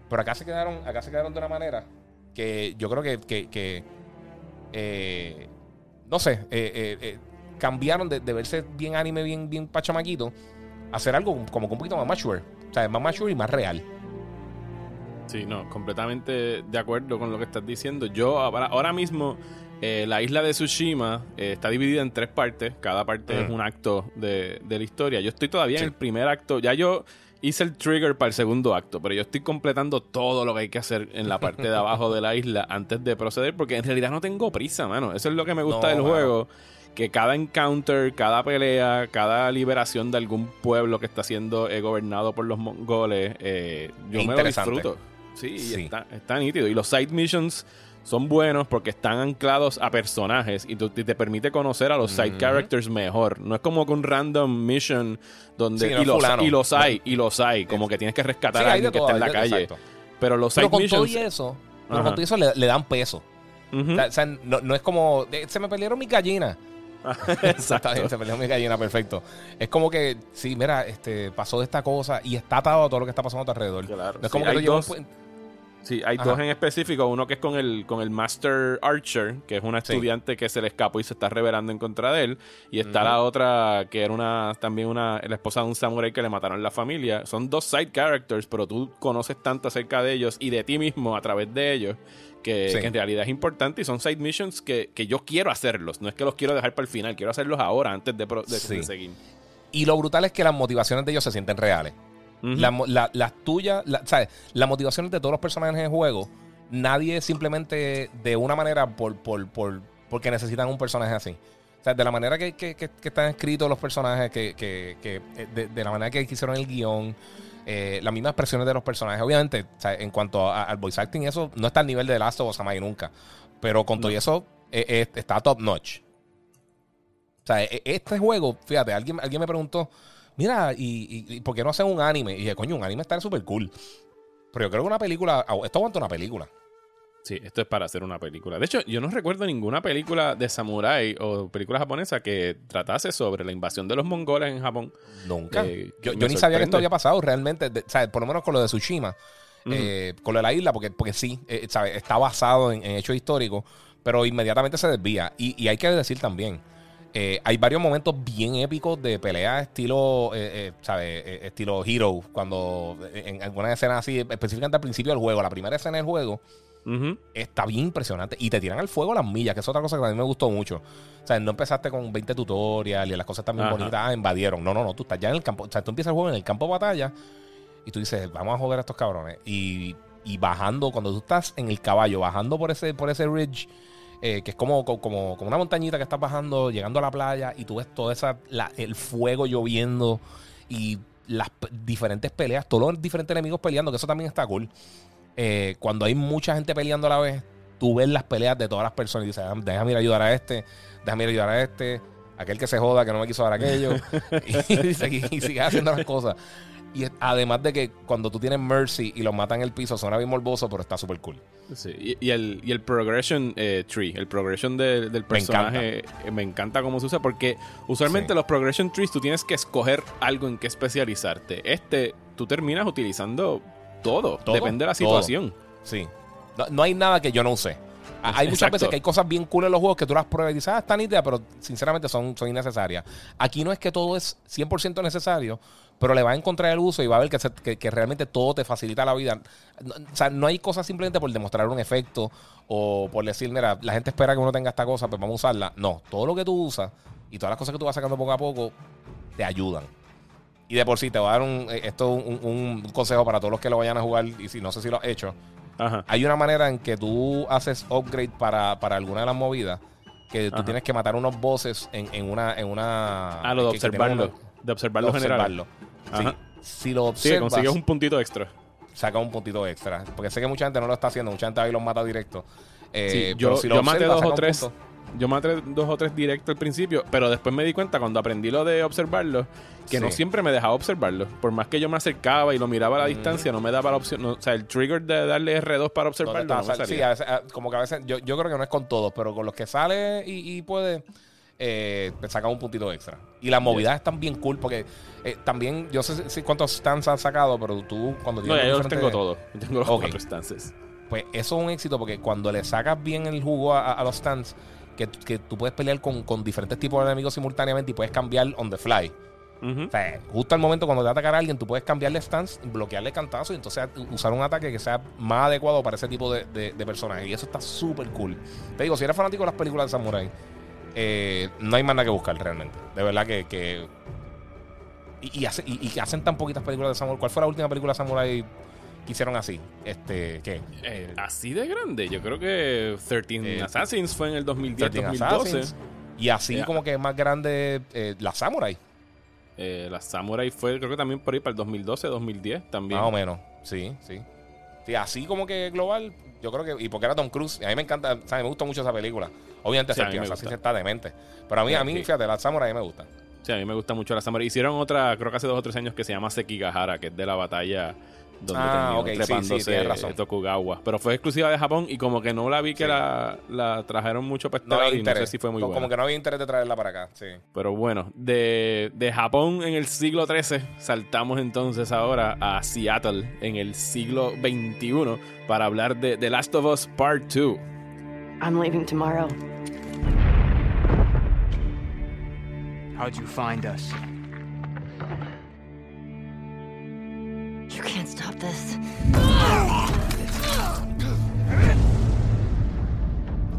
pero acá se quedaron, acá se quedaron de una manera que yo creo que, que, que, eh, no sé, cambiaron de, de verse bien anime, bien, bien pachamaquito, a hacer algo como que un poquito más mature. O sea, más mature y más real. Sí, no, completamente de acuerdo con lo que estás diciendo. Yo ahora, ahora mismo, eh, la isla de Tsushima eh, está dividida en tres partes. Cada parte Mm. es un acto de, de la historia. Yo estoy todavía Sí. en el primer acto. Ya yo hice el trigger para el segundo acto, pero yo estoy completando todo lo que hay que hacer en la parte de abajo de la isla antes de proceder, porque en realidad no tengo prisa, mano. Eso es lo que me gusta No, del mano. juego. Que cada encounter, cada pelea, cada liberación de algún pueblo que está siendo eh, gobernado por los mongoles, eh, yo me lo disfruto. Sí, Sí. Está, está nítido. Y los side missions son buenos porque están anclados a personajes y, te permite conocer a los side characters mejor. No es como que un random mission donde. Sí, no y, los, y los hay, y los hay. Como que tienes que rescatar Sí, a alguien que todo, está en la hay calle. exacto. Pero los side Pero con todo missions. y eso, pero con todo eso le, le dan peso. O sea, o sea, no, no es como, eh, se me pelearon mis gallinas. Se peleó mi gallina, perfecto. Es como que, sí, mira, este, pasó esta cosa y está atado a todo lo que está pasando a tu alrededor. Claro. No es Sí, como que hay llevas dos- Sí, hay Ajá. dos en específico. Uno que es con el, con el Master Archer, que es una Sí. estudiante que se le escapó y se está revelando en contra de él. Y está la otra, que era una también una la esposa de un samurai que le mataron la familia. Son dos side characters, pero tú conoces tanto acerca de ellos y de ti mismo a través de ellos. Que, Sí. que en realidad es importante y son side missions que, que yo quiero hacerlos. No es que los quiero dejar para el final, quiero hacerlos ahora antes de, de- Sí. de seguir. Y lo brutal es que las motivaciones de ellos se sienten reales. La la- las tuyas, la- ¿sabes? Las motivaciones de todos los personajes en el juego, nadie simplemente de una manera por, por, por, porque necesitan un personaje así. O sea, de la manera que, que- que- que están escritos los personajes, que, que- que, eh, de, de la manera que hicieron el guion, eh, las mismas expresiones de los personajes. Obviamente, o sea, en cuanto a- al voice acting, eso no está al nivel de Last of Us Amai nunca. Pero con todo y eso, eh, eh, está top notch. O sea, e- este juego, fíjate, alguien, alguien me preguntó, mira, ¿y, y- y por qué no hacen un anime? Y dije, coño, un anime estaría súper cool. Pero yo creo que una película, esto aguanta una película. Sí, esto es para hacer una película. De hecho, yo no recuerdo ninguna película de samurái o película japonesa que tratase sobre la invasión de los mongoles en Japón. Nunca. Eh, yo ni sabía que esto había pasado realmente. de- ¿sabes? Por lo menos con lo de Tsushima. Eh, con lo de la isla, porque, porque sí, eh, ¿sabes? está basado en, en hechos históricos, pero inmediatamente se desvía. Y, y hay que decir también, eh, hay varios momentos bien épicos de peleas estilo, eh, eh, ¿sabes? Eh, estilo Hero, cuando eh, en algunas escenas así, específicamente al principio del juego, la primera escena del juego, Está bien impresionante. Y te tiran al fuego las millas, que es otra cosa que a mí me gustó mucho. O sea, no empezaste con 20 tutoriales y las cosas Ajá. bonitas, ah, invadieron. No, no, no, tú estás ya en el campo. O sea, tú empiezas el juego en el campo de batalla y tú dices, vamos a joder a estos cabrones. Y, y bajando, cuando tú estás en el caballo, bajando por ese, por ese ridge, eh, que es como, como, como una montañita que estás bajando, llegando a la playa y tú ves todo esa, la- el fuego lloviendo y las diferentes peleas, todos los diferentes enemigos peleando, que eso también está cool. Eh, cuando hay mucha gente peleando a la vez, tú ves las peleas de todas las personas y dices, "Ah, déjame ir a ayudar a este, déjame ir a ayudar a este, aquel que se joda, que no me quiso dar aquello, y, sigue, y sigue haciendo las cosas. Y además de que cuando tú tienes Mercy y los matan en el piso, suena bien morboso, pero está súper cool. Sí, y, y el, y el progression eh, tree, el progression de- del personaje, eh, me encanta cómo se usa porque usualmente Sí. los progression trees tú tienes que escoger algo en qué especializarte. Este, tú terminas utilizando todo. Todo, Depende de la todo. situación. Sí. No, no hay nada que yo no use. Ah, Hay muchas Exacto. veces que hay cosas bien cool en los juegos que tú las pruebas y dices, ah, está nítida, pero sinceramente son, son innecesarias. Aquí no es que todo es 100% necesario, pero le va a encontrar el uso y va a ver que, se- que- que realmente todo te facilita la vida. No- o sea, no hay cosas simplemente por demostrar un efecto o por decir, mira, la gente espera que uno tenga esta cosa, pues vamos a usarla. No, todo lo que tú usas y todas las cosas que tú vas sacando poco a poco te ayudan. Y de por sí te voy a dar un, eh, esto un, consejo para todos los que lo vayan a jugar y si no sé si lo has hecho. Ajá. Hay una manera en que tú haces upgrade para, para alguna de las movidas que tú tienes que matar unos bosses en, en una en una Ah, lo de observarlo. uno- De observarlo de general. observarlo. Sí. Ajá. Si lo Sí, observas, consigues un puntito extra. saca un puntito extra. Porque sé que mucha gente no lo está haciendo, mucha gente ahí los mata directo. Eh, Sí, yo, si lo yo maté observas, dos o tres. punto. Yo maté dos o tres directo al principio, pero después me di cuenta cuando aprendí lo de observarlo, que no siempre me dejaba observarlo. Por más que yo me acercaba y lo miraba a la distancia, no me daba la opción. no, o sea, el trigger de darle R2 para ¿Dónde observarlo no sí, a veces, como que a veces, yo, yo creo que no es con todos, pero con los que sale y, y puede, eh, te saca un puntito extra. Y las movidas están bien cool porque eh, también, yo sé si- cuántos stands han sacado, pero tú cuando No, tienes ya yo tengo todos. Yo Tengo los cuatro stances. Pues eso es un éxito porque cuando le sacas bien el jugo a, a los stands, que, que tú puedes pelear con, con diferentes tipos de enemigos simultáneamente y puedes cambiar on the fly. O sea, justo al momento cuando te atacar a alguien, tú puedes cambiarle stance, bloquearle cantazo y entonces usar un ataque que sea más adecuado para ese tipo de, de, de personaje. Y eso está súper cool. Te digo, si eres fanático de las películas de Samurai, eh, no hay más nada que buscar realmente. De verdad que. que- y, y hace- y- y hacen tan poquitas películas de Samurai. ¿Cuál fue la última película de Samurai que hicieron así? Este, ¿qué? Eh, así de grande. Yo creo que 13 Eh, Assassins fue en el 2010, 13 2012. Assassins. Y así como que más grande eh, la Samurai. Eh, la Samurai fue, creo que también por ahí para el 2012, 2010 también. Más o menos, sí, sí. Sí, así como que global, yo creo que. Y porque era Tom Cruise. A mí me encanta, ¿sabes? Me gusta mucho esa película. Obviamente, Sí, a mí Sergio me Assassin gusta. está demente. Pero a mí, a mí, fíjate, la Samurai me gusta. Sí, a mí me gusta mucho la Samurai. Hicieron otra, creo que hace dos o tres años, que se llama Sekigahara, que es de la batalla donde Ah, terminó ok, sí, sí, trepándose. Tokugawa. Pero fue exclusiva de Japón y como que no la vi que Sí. la, la trajeron mucho para No este y no interés. sé si fue muy como, buena. como que no había interés de traerla para acá, sí. Pero bueno, de, de Japón en el siglo XIII saltamos entonces ahora a Seattle en el siglo XXI para hablar de The Last of Us Part 2. I'm leaving tomorrow. How'd you find us? Stop this.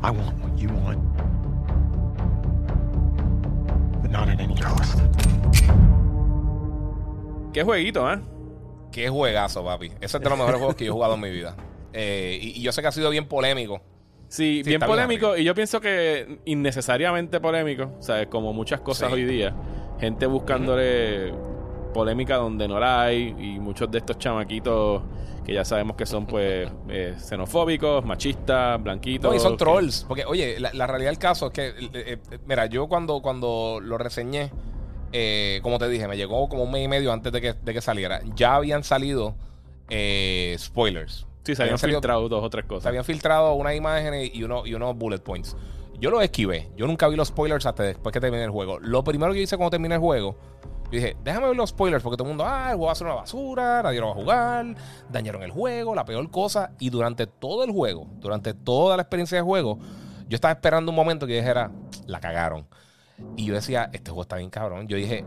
I want what you want. But not at any cost. Qué jueguito, ¿eh? Qué juegazo, papi. Ese es de los mejores juegos que yo he jugado en mi vida. Eh, y, y yo sé que ha sido bien polémico. Sí, Sí, bien está bien polémico y yo pienso que innecesariamente polémico, o sea, como muchas cosas Sí. hoy día, gente buscándole polémica donde no la hay y muchos de estos chamaquitos que ya sabemos que son pues eh, xenofóbicos, machistas, blanquitos. No, y son que- trolls. Porque, oye, la, la realidad del caso es que, eh, eh, mira, yo cuando, cuando lo reseñé, eh, como te dije, me llegó como un mes y medio antes de que, de que saliera. Ya habían salido eh, spoilers. Sí, se habían salido- filtrado dos o tres Se cosas. habían filtrado unas imágenes y, uno, y unos bullet points. Yo los esquivé. Yo nunca vi los spoilers hasta después que terminé el juego. Lo primero que hice cuando terminé el juego, yo dije, déjame ver los spoilers porque todo el mundo, ah, el juego va a ser una basura, nadie lo va a jugar, dañaron el juego, la peor cosa. Y durante todo el juego, durante toda la experiencia de juego, yo estaba esperando un momento que yo dijera, la cagaron. Y yo decía, este juego está bien cabrón. Yo dije,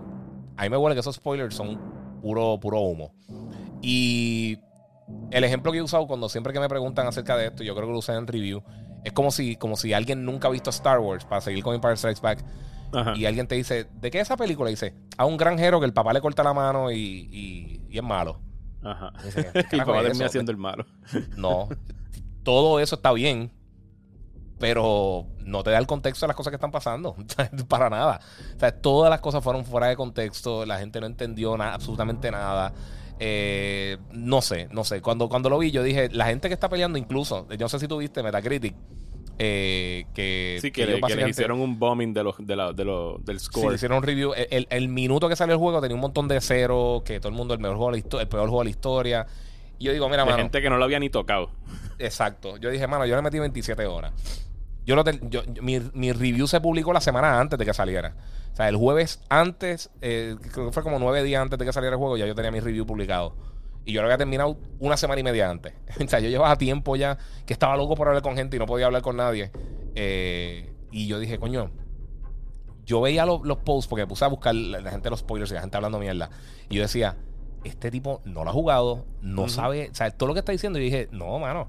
a mí me huele que esos spoilers son puro, puro humo. Y el ejemplo que he usado cuando siempre que me preguntan acerca de esto, yo creo que lo usé en review, es como si, como si alguien nunca ha visto Star Wars, para seguir con Empire Strikes Back, Ajá. y alguien te dice, ¿de qué es esa película? Y dice, a un granjero que el papá le corta la mano y, y- y es malo. Ajá. Dice, ¿qué y carajo papá termina siendo el malo. No, todo eso está bien, pero no te da el contexto de las cosas que están pasando. Para nada. O sea, todas las cosas fueron fuera de contexto, la gente no entendió nada, absolutamente nada. Eh, no sé, no sé. Cuando, cuando lo vi, yo dije, la gente que está peleando, incluso, yo no sé si tú viste Metacritic, eh, que, Sí, que, le, que les básicamente- hicieron un bombing de los, de la, de lo- del Sí, score. le hicieron un review. El, el- el minuto que salió el juego tenía un montón de cero, que todo el mundo el mejor juego de la el peor juego de la historia. Y yo digo, mira, de mano, gente que no lo había ni tocado. exacto. Yo dije, mano, yo le metí 27 horas. Yo lo yo- mi, mi review se publicó la semana antes de que saliera. O sea, el jueves antes, eh, creo que fue como nueve días antes de que saliera el juego, ya yo tenía mi review publicado. Y yo lo había terminado una semana y media antes. o sea, yo llevaba tiempo ya que estaba loco por hablar con gente y no podía hablar con nadie. Eh, y yo dije, coño, yo veía lo- los posts porque puse a buscar la, la gente los spoilers y la gente hablando mierda. Y yo decía, este tipo no lo ha jugado, no sabe, o sea, todo lo que está diciendo. Y dije, no, mano.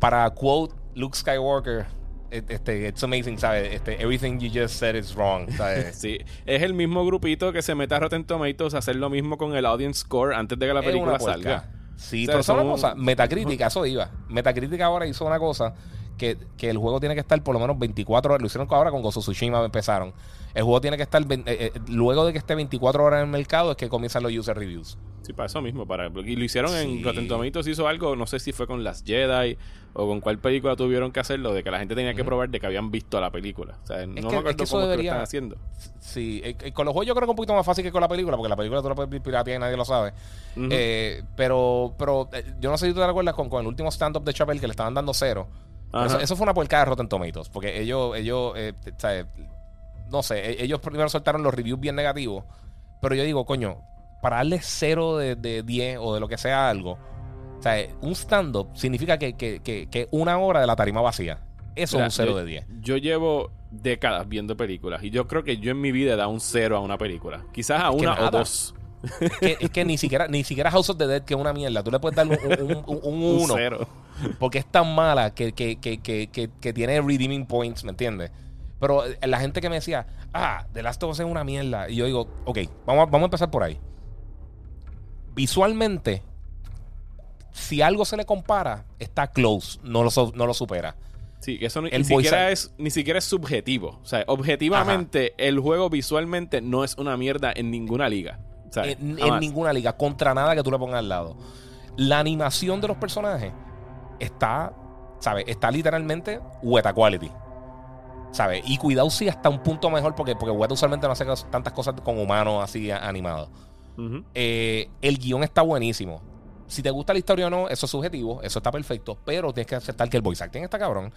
Para quote Luke Skywalker, este, it's amazing, ¿sabes? Este, everything you just said is wrong, ¿sabes? Sí, es el mismo grupito que se mete a Rotten Tomatoes a hacer lo mismo con el audience score antes de que la película salga. Sí, O sea, pero ¿sabes una son- cosa? Metacrítica, eso iba. Metacrítica ahora hizo una cosa que, que el juego tiene que estar por lo menos 24 horas. Lo hicieron ahora con Gozo Tsushima, empezaron. El juego tiene que estar, eh, eh, luego de que esté 24 horas en el mercado, es que comienzan los user reviews. Sí, para eso mismo. Para, y lo hicieron Sí. en Rotten Tomatoes, hizo algo, no sé si fue con Las Jedi o con cuál película tuvieron que hacerlo, de que la gente tenía que probar de que habían visto la película. O sea, no que- me es acuerdo que eso cómo es que lo debería- están haciendo. Sí, eh, con los juegos yo creo que es un poquito más fácil que con la película, porque la película tú la puedes piratear y nadie lo sabe. Pero pero yo no sé si tú te acuerdas con, con el último stand-up de Chappelle que le estaban dando cero. Eso, eso fue una puerca de Rotten Tomatoes, porque ellos, ellos eh, sea, no sé, e- ellos primero soltaron los reviews bien negativos, pero yo digo, coño, para darle cero de, de 10 o de lo que sea algo, sea, un stand-up significa que, que, que, que una hora de la tarima vacía. Eso Mira, es un cero yo- de 10. Yo llevo décadas viendo películas y yo creo que yo en mi vida he dado un cero a una película. Quizás a Es una o dos. Es que, es que ni siquiera ni siquiera House of the Dead, que es una mierda, tú le puedes dar un, un, un- un Un uno. cero. Porque es tan mala que, que, que, tiene redeeming points, ¿me entiendes? Pero eh, la gente que me decía, ah, The Last of Us es una mierda. Y yo digo, ok, vamos a, vamos a empezar por ahí. Visualmente, si algo se le compara, está close, no lo, no lo supera. Sí, eso ni, El ni voice siquiera es, ni siquiera es subjetivo. O sea, objetivamente, el juego visualmente no es una mierda en ninguna liga. En, ninguna liga, contra nada que tú le pongas al lado. La animación de los personajes está, ¿sabes? Está literalmente Weta Quality. ¿Sabes? Y cuidado si hasta un punto mejor, porque, porque Weta usualmente no hace tantas cosas con humanos así animados. Eh, el guion está buenísimo. Si te gusta la historia o no, eso es subjetivo, eso está perfecto, pero tienes que aceptar que el voice acting está cabrón.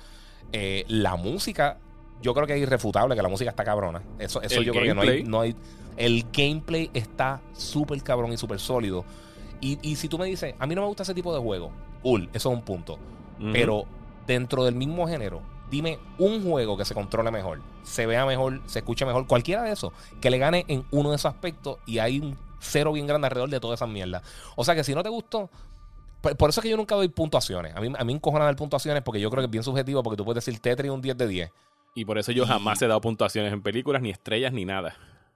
Eh, la música, yo creo que es irrefutable que la música está cabrona. Eso, eso yo creo que no hay, no hay. El gameplay está súper cabrón y súper sólido. Y, y si tú me dices, a mí no me gusta ese tipo de juego, cool, eso es un punto. Pero dentro del mismo género, dime un juego que se controle mejor, se vea mejor, se escuche mejor, cualquiera de esos, que le gane en uno de esos aspectos y hay un cero bien grande alrededor de todas esas mierdas. O sea que si no te gustó, por, por eso es que yo nunca doy puntuaciones. A mí, a mí encojona dar puntuaciones porque yo creo que es bien subjetivo porque tú puedes decir Tetris un 10 de 10. Y por eso yo Y- jamás he dado puntuaciones en películas, ni estrellas, ni nada.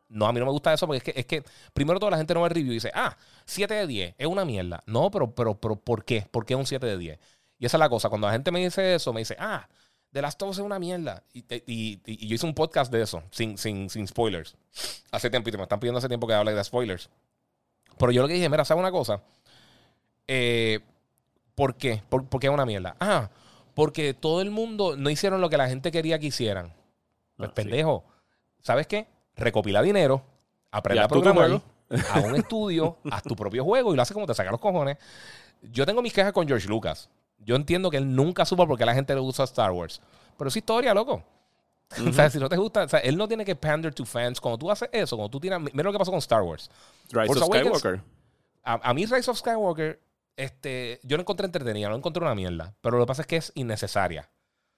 No, a mí no me gusta eso porque es que, es que primero toda la gente no ve el review y dice, ah, 7 de 10, es una mierda. No, pero, pero, pero ¿por qué? ¿Por qué un 7 de 10? Y esa es la cosa. Cuando la gente me dice eso, me dice, ah, The Last of Us es una mierda. Y, y- y- y yo hice un podcast de eso, sin, sin, sin spoilers. Hace tiempo, y me están pidiendo hace tiempo que hable de spoilers. Pero yo lo que dije, mira, ¿sabes una cosa? Eh, ¿Por qué? ¿Por, por qué es una mierda? Ah, porque todo el mundo no hicieron lo que la gente quería que hicieran. Pues Ah, sí. pendejo. ¿Sabes qué? Recopila dinero, aprende a programar, haz un estudio, haz tu propio juego y lo haces como te saca los cojones. Yo tengo mis quejas con George Lucas. Yo entiendo que él nunca supo por qué a la gente le gusta Star Wars. Pero es historia, loco. O sea, si no te gusta, o sea, él no tiene que pander to fans. Cuando tú haces eso, cuando tú tiras. Mira lo que pasó con Star Wars. Rise Force of Awakens- Skywalker. A, a mí, Rise of Skywalker, este, yo lo encontré entretenida, no encontré una mierda. Pero lo que pasa es que es innecesaria.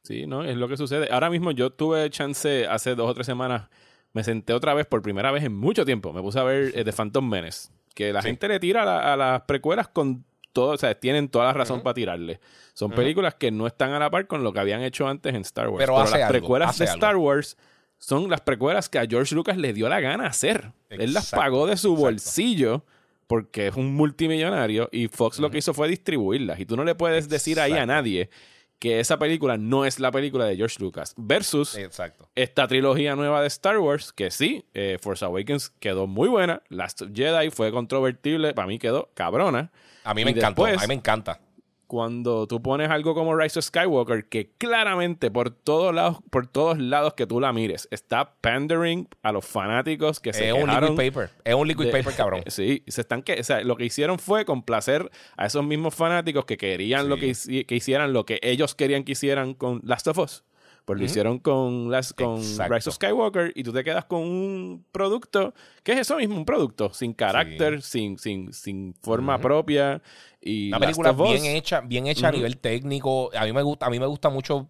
Sí, ¿no? Es lo que sucede. Ahora mismo yo tuve chance hace dos o tres semanas. Me senté otra vez por primera vez en mucho tiempo. Me puse a ver eh, The Phantom Menace. Que la Sí. gente le tira a, la- a las precuelas con todo. O sea, tienen toda la razón para tirarle. Son películas que no están a la par con lo que habían hecho antes en Star Wars. Pero hace las algo, precuelas hace de algo. Star Wars son las precuelas que a George Lucas le dio la gana hacer. Él las pagó de su exacto. bolsillo porque es un multimillonario y Fox lo que hizo fue distribuirlas. Y tú no le puedes decir ahí a nadie que esa película no es la película de George Lucas. Versus Exacto. esta trilogía nueva de Star Wars, que sí, eh, Force Awakens quedó muy buena. Last Jedi fue controvertible, para mí quedó cabrona. A mí me Y encantó. después- a mí me encanta. Cuando tú pones algo como Rise of Skywalker, que claramente por todos lados, por todos lados que tú la mires, está pandering a los fanáticos que se Es un liquid paper. Es un liquid de- paper, cabrón. Sí, se están que, o sea, lo que hicieron fue complacer a esos mismos fanáticos que querían lo que, que hicieran lo que ellos querían que hicieran con Last of Us. Pues lo hicieron con, las, con Exacto. Rise of Skywalker y tú te quedas con un producto que es eso mismo, un producto sin carácter, sin, sin, sin forma propia. Y Una película bien hecha, bien hecha a nivel técnico. A mí me gusta, a mí me gusta mucho.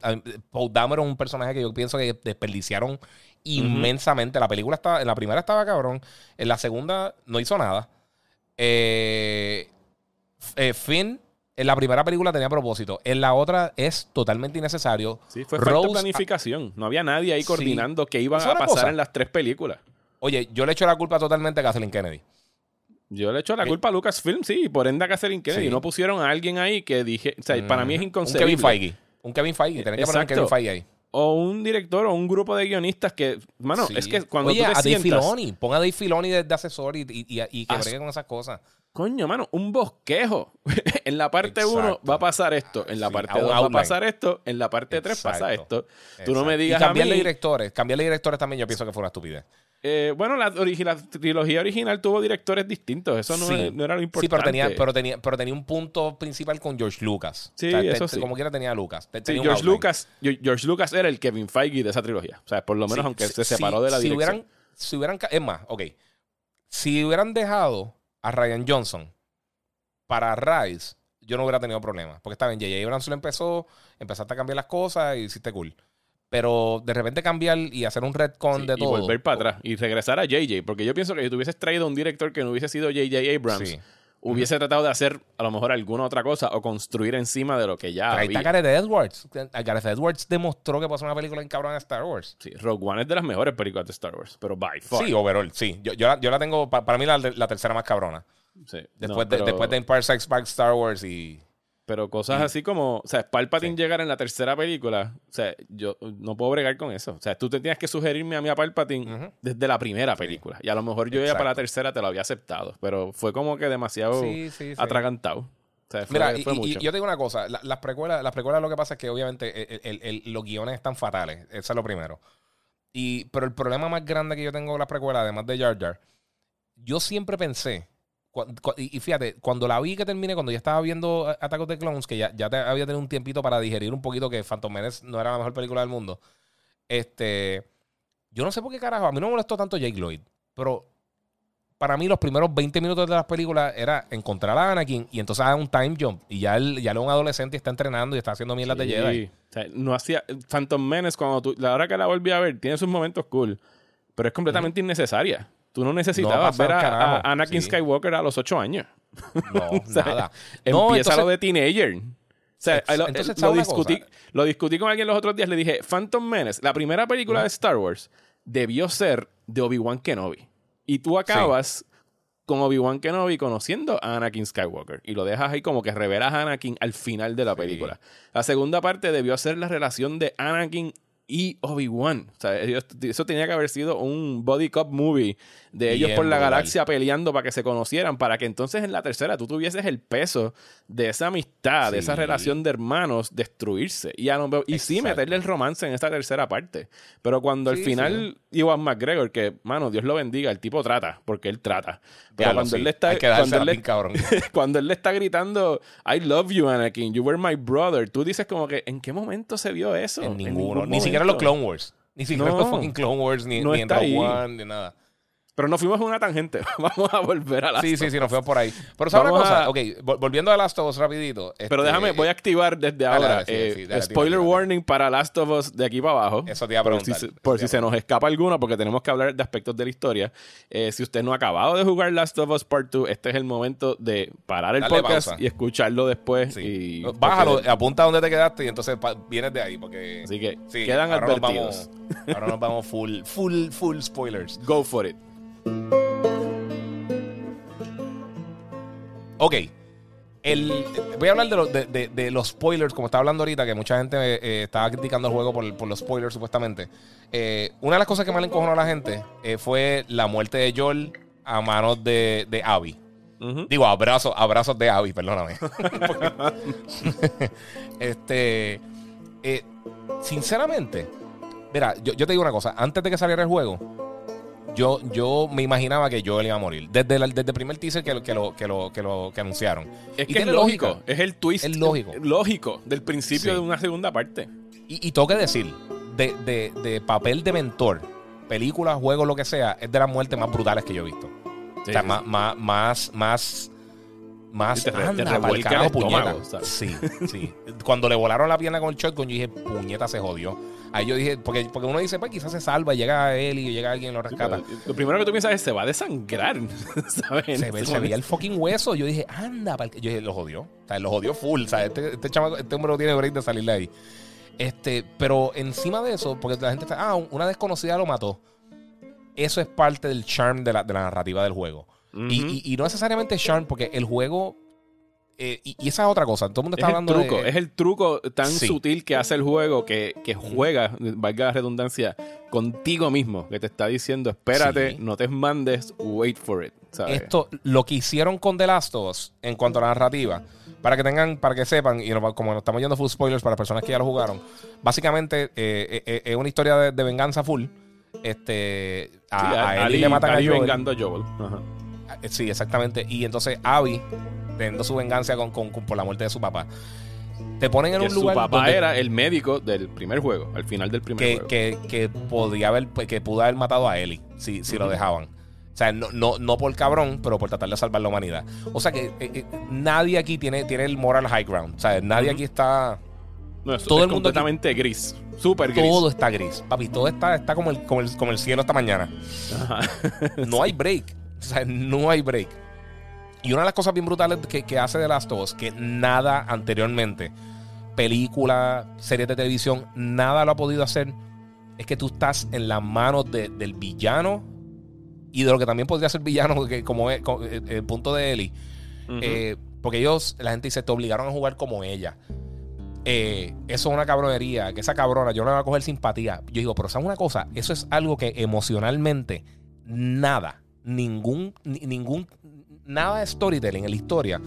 Paul Dameron es un personaje que yo pienso que desperdiciaron inmensamente. La película estaba, en la primera estaba cabrón, en la segunda no hizo nada. Eh, eh, Finn en la primera película tenía propósito, en la otra es totalmente innecesario. Sí, fue falta de Rose- planificación. No había nadie ahí Sí. coordinando qué iban a pasar cosa. en las tres películas. Oye, yo le echo la culpa totalmente a Kathleen Kennedy. Yo le echo la Eh, culpa a Lucasfilm, sí, por ende a Catherine Kennedy. Sí. No pusieron a alguien ahí que dije. O sea, para mí es Un inconcebible. Kevin Feige. Un Kevin Feige. Tienen que poner un Kevin. Feige ahí. O un director o un grupo de guionistas que. Mano, Sí. es que cuando Oye, tú te a Dave sientas. Filoni. Pon a Dave Filoni de, de asesor y, y, y- y que bregue con esas cosas. Coño, mano, un bosquejo. en la parte Exacto. 1 va a pasar esto. En la Sí, parte a un 2 va a pasar esto. En la parte 3 pasa Exacto. esto. Tú no me digas Y a cambiarle mí. directores. Cambiarle directores también yo pienso que fue una estupidez. eh, bueno, la, la trilogía original tuvo directores distintos. Eso no, Sí. es- no era lo Sí, importante. pero tenía, pero, tenía, pero tenía un punto principal con George Lucas. Sí, eso te- sí. Como quiera tenía Lucas. Te- Sí, tenía George. Lucas, George Lucas era el Kevin Feige de esa trilogía. O sea, por lo menos Sí, aunque sí, se separó sí, de la si dirección. hubieran, si hubieran, es más, ok. Si hubieran dejado a Ryan Johnson para Rise, yo no hubiera tenido problemas. Porque estaba bien, J.J. Abrams lo empezó, empezaste a cambiar las cosas y hiciste cool. Pero de repente cambiar y hacer un retcon Sí, de y todo. volver para atrás y regresar a JJ. Porque yo pienso que si tú hubieses traído un director que no hubiese sido JJ Abrams, Sí. Hubiese tratado de hacer a lo mejor alguna otra cosa o construir encima de lo que ya Pero ahí está. Gareth Edwards. Gareth Edwards demostró que ser una película en cabrón de Star Wars. Sí, Rogue One es de las mejores películas de Star Wars, pero by far. Sí, overall, sí. Yo, yo, la, yo la tengo, pa- para mí, la, la tercera más cabrona. Sí, Después, no, de, después de Empire Strikes Back, Star Wars y... pero cosas así como, o sea, Palpatine llegar en la tercera película, o sea, yo no puedo bregar con eso. O sea, tú te tienes que sugerirme a mí a Palpatine desde la primera película. Y a lo mejor yo ya para la Exacto. tercera te lo había aceptado, pero fue como que demasiado Sí, sí, sí. atragantado. O sea, fue, Mira, y, fue y- mucho. y yo te digo una cosa, la- las precuelas, las precuelas lo que pasa es que obviamente el- el- el- los guiones están fatales, eso es lo primero. Y, pero el problema más grande que yo tengo con las precuelas, además de Jar Jar, yo siempre pensé, y, fíjate, cuando la vi que terminé, cuando ya estaba viendo Attack of the Clones, que ya, ya te- había tenido un tiempito para digerir un poquito que Phantom Menace no era la mejor película del mundo, este, yo no sé por qué carajo, a mí no me molestó tanto Jake Lloyd, pero para mí los primeros 20 minutos de las películas era encontrar a Anakin y entonces haga un time jump y ya él, ya él es un adolescente y está entrenando y está haciendo mierdas de Sí. Jedi. O sea, no hacía. Phantom Menace, cuando tú. La hora que la volví a ver, tiene sus momentos cool. Pero es completamente innecesaria. Tú no necesitabas ver a, Anakin sí. Skywalker a los 8 años. No, O sea, nada. No, Empieza entonces- lo de teenager. O sea, Ex- lo, entonces, lo ¿sabes una discutí, lo discutí con alguien los otros días. Le dije, Phantom Menace, la primera película de Star Wars, debió ser de Obi-Wan Kenobi. Y tú acabas con Obi-Wan Kenobi conociendo a Anakin Skywalker. Y lo dejas ahí como que revelas a Anakin al final de la película. La segunda parte debió ser la relación de Anakin y Obi-Wan. O sea, ellos- eso tenía que haber sido un body cop movie de ellos Bien por la galaxia peleando para que se conocieran, para que entonces en la tercera tú tuvieses el peso de esa amistad, de esa Sí. relación de hermanos destruirse. Y, a lo- y sí meterle el romance en esta tercera parte. Pero cuando al Sí, final Iwan McGregor, que, mano, Dios lo bendiga, el tipo trata, porque él trata. Pero Diablo, cuando sí. él le está... Cuando él le- bien cabrón. cuando él le está gritando, I love you, Anakin, you were my brother, tú dices como que, ¿en qué momento se vio eso? En ninguno. ningún ni siquiera los. Clone Wars. Ni siquiera No. los fucking Clone Wars, ni, No ni en Rogue. One, ni nada. Pero nos fuimos en una tangente. Vamos a volver a la. Sí, sí, sí, nos fuimos por ahí. Pero ¿sabes una Vamos cosa? a- Ok, vol- volviendo a Last of Us rapidito. Pero este, déjame, voy a activar desde dale, ahora. dale, sí, eh, sí, dale, spoiler warning para Last of Us de aquí para abajo. Eso te iba a por preguntar, si, se, eso por si a se nos escapa alguno, porque tenemos que hablar de aspectos de la historia. Eh, si usted no ha acabado de jugar Last of Us Part 2, este es el momento de parar el podcast pausa. y escucharlo después. Sí. Y, Bájalo, porque- apunta donde te quedaste y entonces vienes de ahí. Porque Así que quedan ahora nos advertidos. vamos- ahora nos vamos full, full, full spoilers. Go for it. Ok. El, voy a hablar de, lo- de- de- de los spoilers, como estaba hablando ahorita, que mucha gente eh, estaba criticando el juego por, por los spoilers, supuestamente. Eh, una de las cosas que más le encojonó a la gente eh, fue la muerte de Joel a manos de, de Abby. Digo, abrazos, abrazos de Abby, perdóname. este. sinceramente, mira, yo, yo te digo una cosa. Antes de que saliera el juego, yo, yo me imaginaba que Joel iba a morir. Desde, la- desde el primer teaser que, lo- que, lo, que, lo, que, lo, que anunciaron. Es Y que es lógico. lógica. Es el twist. Es lógico. Lógico del principio Sí. de una segunda parte. Y, y tengo que decir, de, de- de papel de mentor, películas, juegos, lo que sea, es de las muertes más brutales que yo he visto. Sí, o sea, sí. más, más, más, más, te te anda, revuelca el estómago, puñeta. ¿sabes? Sí, sí. Cuando le volaron la pierna con el shotgun, yo dije, puñeta, se jodió. Ahí yo dije, porque, porque uno dice, pues quizás se salva, y llega él y llega alguien y lo rescata. Lo primero que tú piensas es se va a desangrar, ¿sabes? Se, ve, ese se veía el fucking hueso. Yo dije, anda, yo dije, lo jodió. O sea, lo jodió full. O sea, este, este chamaco, este hombre no tiene break de salirle ahí. Este, pero encima de eso, porque la gente está, ah, una desconocida lo mató. Eso es parte del charm de la, de la narrativa del juego. Y, Ujú. y- y no necesariamente charm, porque el juego. eh, y, y esa es otra cosa. Todo el mundo Es está el hablando truco, de. es el truco tan Sí. sutil que hace el juego que, que juega, valga la redundancia, contigo mismo, que te está diciendo, espérate, Sí. no te mandes, wait for it. ¿sabes? esto, lo que hicieron con The Last of Us en cuanto a la narrativa, para que tengan, para que sepan, y como nos estamos yendo full spoilers para personas que ya lo jugaron, básicamente eh, eh, es una historia de, de venganza full. Este, a, Sí, a Ellie Ali- le matan Ali a Joel. vengando a Joel. Ajá. Eh, Sí, exactamente. Y entonces Abby, teniendo su venganza con, con- con- por la muerte de su papá, te ponen en Que un su lugar papá donde- era el médico del primer juego, al final del primer que, juego. que, que podría haber, pues, que pudo haber matado a Ellie si, si lo dejaban. O sea, no, no, no por cabrón, pero por tratar de salvar la humanidad. O sea que eh, eh, nadie aquí tiene, tiene el moral high ground. O sea, nadie aquí está. No, eso todo es el mundo aquí- completamente gris, súper gris. Todo está gris. Papi, todo está, está como, el, como, el, como el cielo esta mañana. Ajá. No hay break. O sea, no hay break. Y una de las cosas bien brutales que, que hace The Last of Us, que nada anteriormente, película, series de televisión, nada lo ha podido hacer, es que tú estás en las manos de- del villano y de lo que también podría ser villano, que como es como, eh, el punto de Ellie. Eh, porque ellos, la gente dice, te obligaron a jugar como ella. Eh, eso es una cabronería, que esa cabrona, yo no le voy a coger simpatía. Yo digo, pero ¿sabes una cosa? Eso es algo que emocionalmente nada, ningún, ni- ningún, nada de storytelling en la historia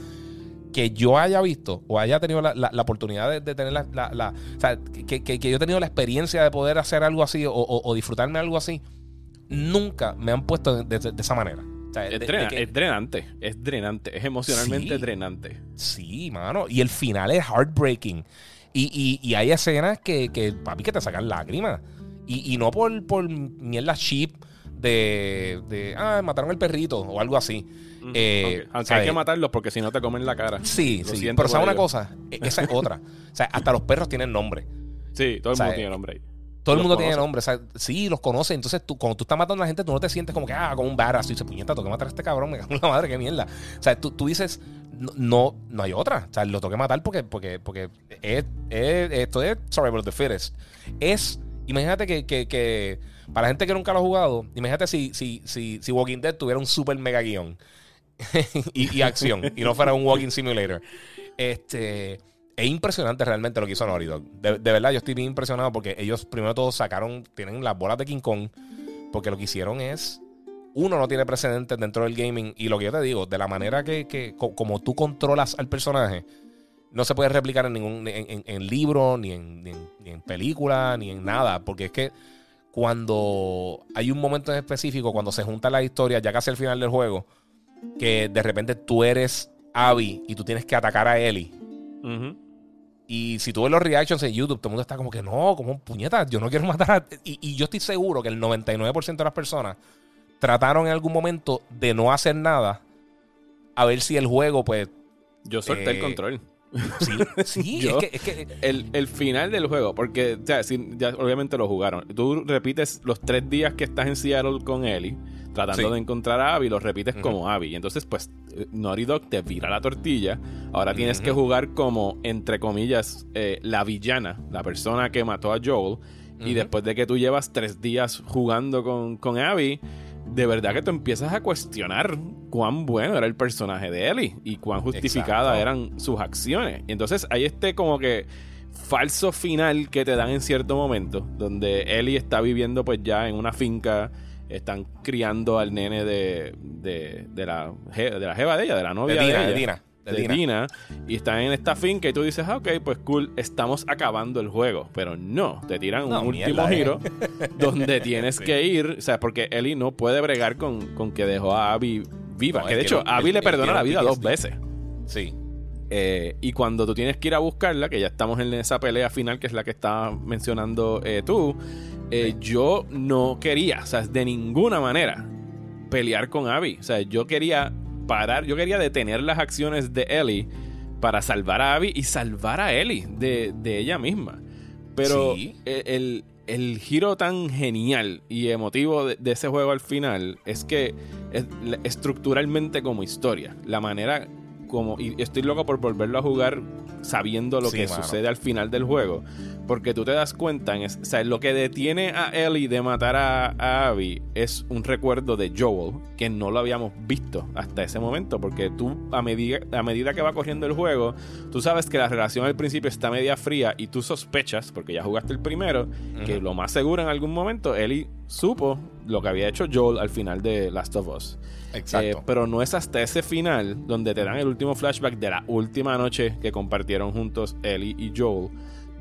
que yo haya visto o haya tenido la, la- la oportunidad de, de tener la, la- o sea, que, que- que yo he tenido la experiencia de poder hacer algo así o, o- o disfrutarme algo así, nunca me han puesto de, de- de esa manera. O sea, de- es, de drena- que- es drenante, es drenante, es emocionalmente Sí. drenante. Sí, mano. Y el final es heartbreaking. Y, y- y hay escenas que, que, papi, que te sacan lágrimas. Y, y no por, por mierda cheap de, de, ah, mataron el perrito o algo así. Eh, hay que matarlos porque si no te comen la cara. Sí, Lo sí. Pero ¿sabes una cosa? E- Esa es otra. O sea, hasta los perros tienen nombre. Sí, todo el mundo tiene nombre ahí. Todo el mundo tiene nombre. O sea, sí, los conoce. Entonces, tú, cuando tú estás matando a la gente, tú no te sientes como que, ah, como un badass. Tú dices, puñeta, tengo que matar a este cabrón. Me cago en la madre, qué mierda. O sea, tú, tú dices, no, no, no hay otra. O sea, lo tengo que matar porque, porque, porque es, es- esto es Survival of the Fittest. Es, imagínate que, que, que para la gente que nunca lo ha jugado, imagínate si, si, si, si Walking Dead tuviera un super mega guion y, acción y no fuera un Walking Simulator. Este. Es impresionante realmente lo que hizo Naughty Dog. De, verdad, yo estoy bien impresionado porque ellos primero todo sacaron, tienen las bolas de King Kong, porque lo que hicieron es, uno no tiene precedentes dentro del gaming, y lo que yo te digo, de la manera que, que co- como tú controlas al personaje, no se puede replicar en ningún en, en- en libro, ni en, ni, en, ni en película, ni en nada, porque es que cuando hay un momento en específico, cuando se juntan las historias, ya casi al final del juego, que de repente tú eres Abby y tú tienes que atacar a Ellie. Y si tú ves los reactions en YouTube, todo el mundo está como que no, como puñeta, yo no quiero matar a... Y, y yo estoy seguro que el 99% de las personas trataron en algún momento de no hacer nada a ver si el juego, pues... Yo solté el Eh, control. Sí, sí Yo- es que... Es que El, el final del juego, porque o sea, sí, ya obviamente lo jugaron. Tú repites los tres días que estás en Seattle con Ellie, tratando Sí. de encontrar a Abby, los repites como Abby. Y entonces, pues, eh, Naughty Dog te vira la tortilla. Ahora tienes que jugar como, entre comillas, eh, la villana, la persona que mató a Joel. Y después de que tú llevas tres días jugando con, con Abby, de verdad que tú empiezas a cuestionar cuán bueno era el personaje de Ellie y cuán justificadas eran sus acciones. Y entonces hay este como que falso final que te dan en cierto momento, donde Ellie está viviendo pues ya en una finca, están criando al nene de, de, de la, je- de la jeva de ella, de la novia de de, Dina, ella de Dina. De de Dina. Dina, y están en esta finca y tú dices, ah, ok, pues cool, estamos acabando el juego. Pero no, te tiran No, un último eh. giro donde tienes que ir, o sea, porque Ellie no puede bregar con, con que dejó a Abby viva. No, que de hecho, un- Abby le perdona la vida dos veces. Sí. Eh, y cuando tú tienes que ir a buscarla, que ya estamos en esa pelea final, que es la que estaba mencionando eh, tú, eh, yo no quería, o sea, de ninguna manera pelear con Abby. O sea, yo quería parar, yo quería detener las acciones de Ellie para salvar a Abby y salvar a Ellie de, de ella misma. Pero Sí. el, el- giro tan genial y emotivo de, de ese juego al final es que es- estructuralmente como historia, la manera como... Y estoy loco por volverlo a jugar sabiendo lo Sí, que mano. sucede al final del juego. Porque tú te das cuenta, en es- o sea, lo que detiene a Ellie de matar a, a Abby es un recuerdo de Joel, que no lo habíamos visto hasta ese momento. Porque tú, a medida, a medida que va corriendo el juego, tú sabes que la relación al principio está media fría y tú sospechas, porque ya jugaste el primero, que lo más seguro en algún momento Ellie supo lo que había hecho Joel al final de Last of Us. Exacto. Eh, pero no es hasta ese final donde te dan el último flashback de la última noche que compartieron juntos Ellie y Joel.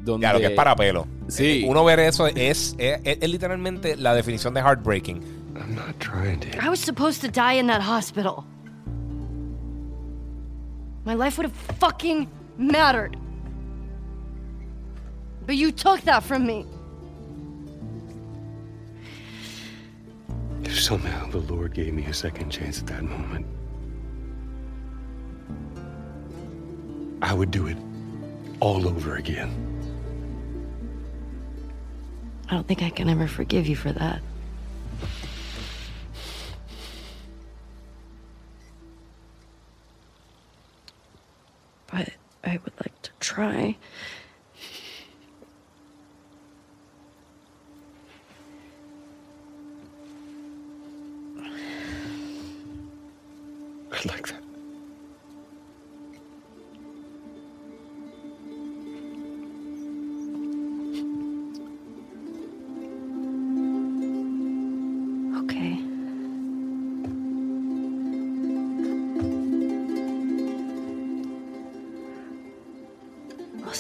Donde, Ya, lo que es para pelo. Sí. Eh, Uno ver eso es, es, es- es literalmente la definición de heartbreaking. I'm not trying to. I was supposed to die in that hospital. My life would have fucking mattered. But you took that from me. If somehow the Lord gave me a second chance at that moment, I would do it all over again. I don't think I can ever forgive you for that. But I would like to try. I'd like that.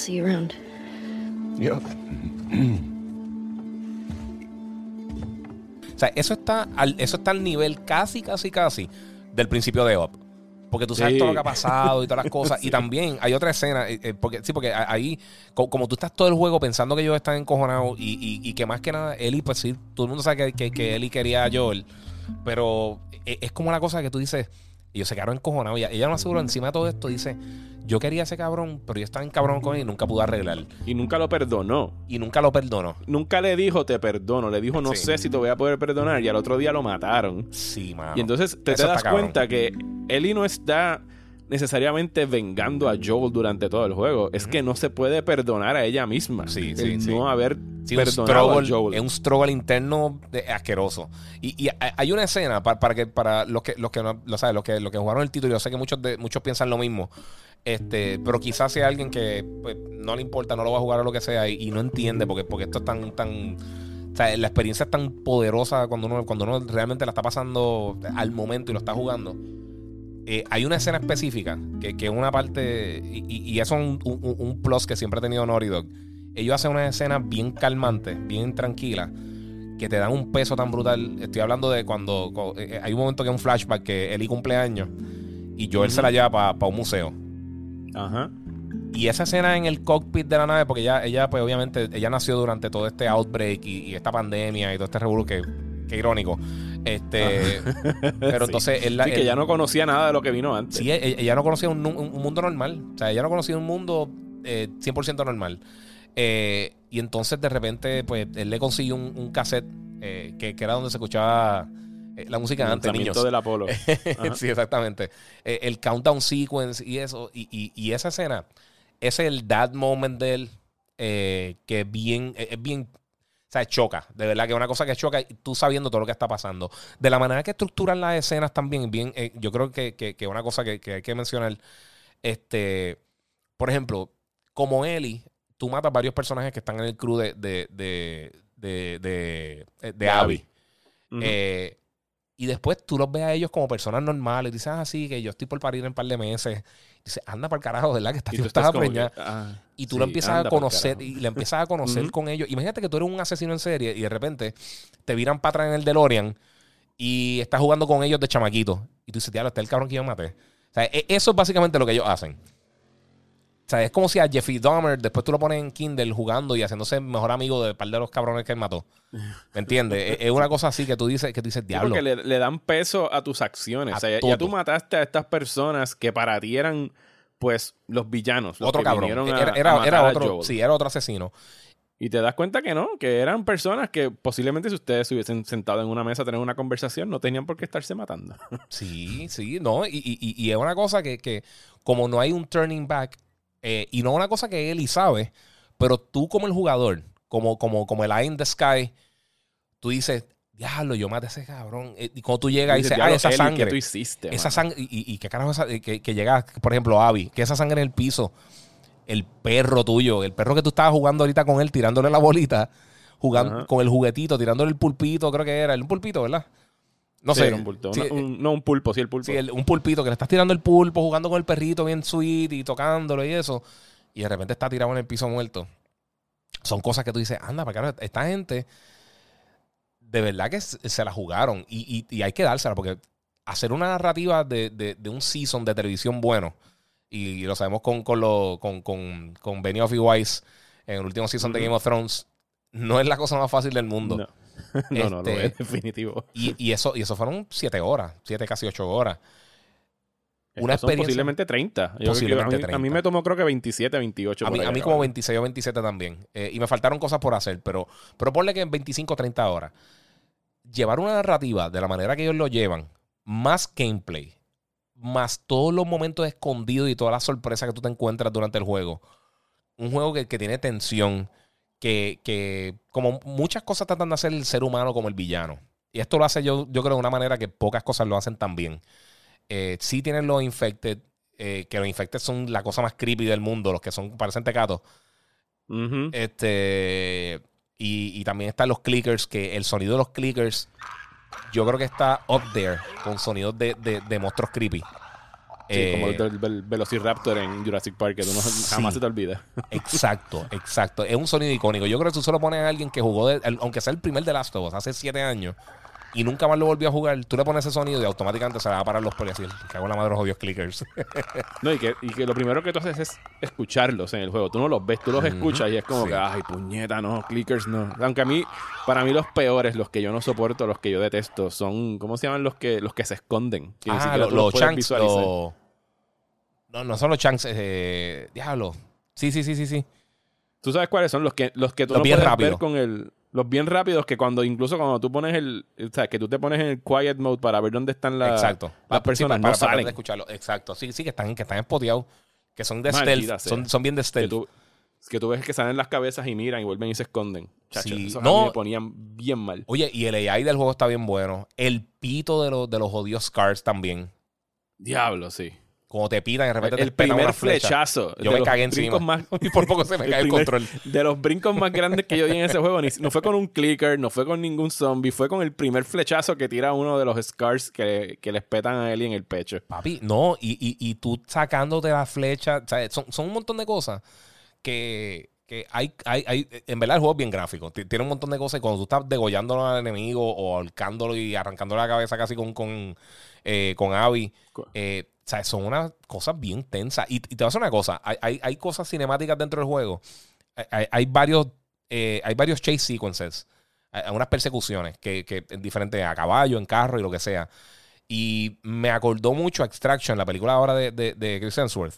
See you around. Yep. O sea, eso está al, eso está al nivel casi, casi, casi del principio de Up. Porque tú sabes Sí. todo lo que ha pasado y todas las cosas. Y también hay otra escena. eh, eh, porque, sí, porque ahí, co- como, tú estás todo el juego pensando que ellos están encojonados y, y- y que más que nada, Ellie, pues sí, todo el mundo sabe que, que, que Ellie quería a Joel. Pero e- es como una cosa que tú dices, ellos se quedaron encojonados. Y ella no aseguró encima de todo esto, dice, yo quería a ese cabrón, pero yo estaba en cabrón con él y nunca pude arreglar. Y nunca lo perdonó. Y nunca lo perdonó. Nunca le dijo te perdono. Le dijo no Sí. sé si te voy a poder perdonar. Y al otro día lo mataron. Sí, mano. Y entonces te, te Eso está das cabrón. cuenta que Ellie no está necesariamente vengando a Joel durante todo el juego. Es que no se puede perdonar a ella misma. Sí, el sí, sí. no haber Sí, un perdonado a Joel. Es un struggle interno de- asqueroso. Y, y hay- una escena para, para que para los que los que no lo saben, los que los que jugaron el título, yo sé que muchos de, muchos piensan lo mismo. Este, pero quizás sea alguien que pues, no le importa, no lo va a jugar o lo que sea y, y no entiende porque, porque esto es tan tan o sea, la experiencia es tan poderosa cuando uno cuando uno realmente la está pasando al momento y lo está jugando. Eh, hay una escena específica que, es una parte y, eso es un, un- un plus que siempre ha tenido Naughty Dog ellos hacen una escena bien calmante, bien tranquila, que te dan un peso tan brutal. Estoy hablando de cuando, co- eh, hay un momento que es un flashback que Eli cumpleaños y Joel se la lleva para un museo. Ajá. Y esa escena en el cockpit de la nave, porque ella, ella pues obviamente, ella nació durante todo este outbreak y, y esta pandemia y todo este revuelo que, que irónico. Este, pero Sí. entonces él, Sí, que él- ya no conocía nada de lo que vino antes. Sí, ella, ella no conocía un, un- un mundo normal. O sea, ella no conocía un mundo eh, 100% normal. Eh, y entonces de repente, pues, él le consiguió un, un cassette eh, que, que era donde se escuchaba eh, la música El antes, niños. del Apolo. Sí, exactamente. El countdown sequence y eso. Y, y- y esa escena es el dad moment de él que es bien, es bien, sea, choca. De verdad que es una cosa que choca y tú sabiendo todo lo que está pasando. De la manera que estructuran las escenas también, bien, eh, yo creo que, que, que una cosa que, que hay que mencionar, este, por ejemplo, como Ellie, tú matas varios personajes que están en el crew de, de, de, de, de, de, de Abby. Eh, y después tú los ves a ellos como personas normales. Dices, ah, sí, que yo estoy por parir en un par de meses. Dices, anda para el carajo, ¿verdad? Que Y tú estás preñada. ah, Y tú sí, lo empiezas a conocer y le empiezas a conocer con ellos. Imagínate que tú eres un asesino en serie y de repente te viran para atrás en el DeLorean y estás jugando con ellos de chamaquito. Y tú dices, diablo, este es el cabrón que yo maté. O sea, e- eso es básicamente lo que ellos hacen. Sea, es como si a Jeffrey Dahmer después tú lo pones en Kindle jugando y haciéndose mejor amigo de par de los cabrones que él mató. ¿Me entiendes? es, es una cosa así que tú dices, que tú dices, Sí, diablo. porque le, le dan peso a tus acciones. A o sea, ya- todo. ya tú mataste a estas personas que para ti eran, pues, los villanos. Los Otro cabrón. a- Era, era, otro, sí, era otro asesino. Y te das cuenta que no, que eran personas que posiblemente si ustedes se hubiesen sentado en una mesa a tener una conversación, no tenían por qué estarse matando. Sí, sí, no. Y, y- y- y es una cosa que, que como no hay un turning back, eh, y no una cosa que él y sabe, pero tú como el jugador, como, como, como el Eye in the Sky, tú dices, diablo, yo maté a ese cabrón. Eh, Y cuando tú llegas y Dices, ah, "Diablo, esa Eli, sangre. ¿qué tú hiciste, esa mano?" sangre, y, y- qué carajo esa- que, que llega, por ejemplo, Abby, que esa sangre en el piso, el perro tuyo, el perro que tú estabas jugando ahorita con él, tirándole la bolita, jugando con el juguetito, tirándole el pulpito, creo que era, el pulpito, ¿verdad? No Sí, sé. un bulto. Sí, Una- un- no, un pulpo, sí, el pulpo. Sí, el- un pulpito que le estás tirando el pulpo, jugando con el perrito bien sweet y tocándolo y eso. Y de repente está tirado en el piso muerto. Son cosas que tú dices, anda, para carajo, esta gente de verdad que se la jugaron. Y, y- y hay que dársela porque hacer una narrativa de, de- de un season de televisión bueno, y lo sabemos con, con, lo, con, con, con Benioff y Weiss en el último season de. Game of Thrones, no es la cosa más fácil del mundo. No. no, no, lo Este, es, definitivo. Y, y eso, y eso fueron siete horas, siete, casi ocho horas. una Estos experiencia- posiblemente 30. Yo creo que Posiblemente a, mí, a 30. mí me tomó creo que 27, 28. A mí, a mí como 26 o 27 también. Eh, y me faltaron cosas por hacer, pero, pero ponle que en 25 o 30 horas. Llevar una narrativa de la manera que ellos lo llevan, más gameplay, más todos los momentos escondidos y todas las sorpresas que tú te encuentras durante el juego. Un juego que, que tiene tensión, que, que como muchas cosas tratan de hacer el ser humano como el villano. Y esto lo hace yo, yo creo de una manera que pocas cosas lo hacen tan bien. Eh, sí tienen los infected, eh, que los infected son la cosa más creepy del mundo, los que son parecen tecatos. Este. Y, y también están los clickers, que el sonido de los clickers, yo creo que está up there con sonidos de, de- de monstruos creepy. Sí, Eh, como el del Velociraptor en Jurassic Park, que tú no, jamás se te olvida. Exacto, exacto. Es un sonido icónico. Yo creo que tú se lo pones a alguien que jugó, de- aunque sea el primer de Last of Us, hace siete años, y nunca más lo volvió a jugar, tú le pones ese sonido y automáticamente se le va a parar los pelos y cago en la madre de los odios clickers. No, y que, y que lo primero que tú haces es escucharlos en el juego. Tú no los ves, tú los escuchas y es como sí. que, ay, puñeta, no, clickers no. Aunque a mí, para mí los peores, los que yo no soporto, los que yo detesto, son, ¿cómo se llaman los que los que se esconden? Que ah, lo- los chunks. No, no son los chunks, eh, diablo. Sí, sí, sí, sí, sí. ¿Tú sabes cuáles son? Los que, los que tú Los no puedes ver con el... Los bien rápidos que cuando, incluso cuando tú pones el... O sea, que tú te pones en el quiet mode para ver dónde están la- Exacto. las personas, sí, no para, salen. de escucharlo. Exacto. Sí, sí, que están, que están espoteados. Que son de stealth. Son, son bien de que stealth. tú, que tú ves que salen las cabezas y miran y vuelven y se esconden. Chacho, Sí. esos No. me ponían bien mal. Oye, y el AI del juego está bien bueno. El pito de los, de los jodidos Scars también. Diablo, sí. Como te pitan, de repente te el pegan primer una flecha. flechazo. Yo me cagué encima. Más, Y por poco se me cae el primer- control. De los brincos más grandes que yo di en ese juego, ni- no fue con un clicker, no fue con ningún zombie, fue con el primer flechazo que tira uno de los scars que, que les petan a Ellie en el pecho. Papi, no, y, y, y tú sacándote la flecha, o sea, son, son un montón de cosas que, que hay, hay, hay, en verdad el juego es bien gráfico, tiene un montón de cosas y cuando tú estás degollándolo al enemigo o ahorcándolo y arrancándole la cabeza casi con, con, eh, con Abby, eh, o sea, son unas cosas bien tensas. Y, y te voy a decir una cosa, hay, hay, hay cosas cinemáticas dentro del juego, hay, varios, eh, hay varios chase sequences, hay, hay unas persecuciones que, que en diferentes, a caballo, en carro y lo que sea. Y me acordó mucho a Extraction, la película ahora de, de, de Chris Hemsworth,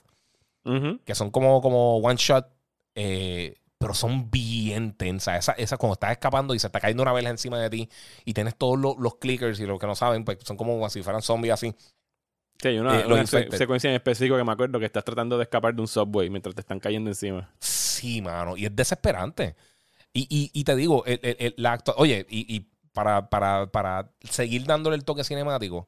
que son como, como one shot, eh, pero son bien tensas. Esa, esa cuando estás escapando y se está cayendo una vela encima de ti y tienes todos los, los clickers y los que no saben, pues son como si fueran zombies así. Sí, hay una, Eh, una se- secuencia en específico que me acuerdo que estás tratando de escapar de un subway mientras te están cayendo encima. Sí, mano. Y es desesperante. Y, y, y te digo, el, el- el- la actua- oye, y, y para, para, para seguir dándole el toque cinemático,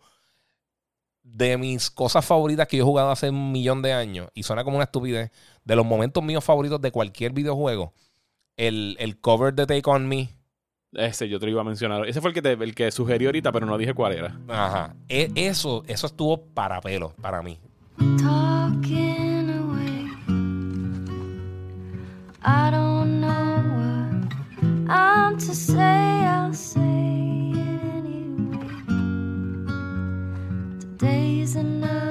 de mis cosas favoritas que yo he jugado hace un millón de años, y suena como una estupidez, de los momentos míos favoritos de cualquier videojuego, el, el cover de Take On Me. Ese yo te lo iba a mencionar. Ese fue el que, te, el que sugerí ahorita, pero no dije cuál era. Ajá. E- eso, eso estuvo para pelo, para mí. talking away. I don't know what I'm to say, I'll say it anyway. Today's another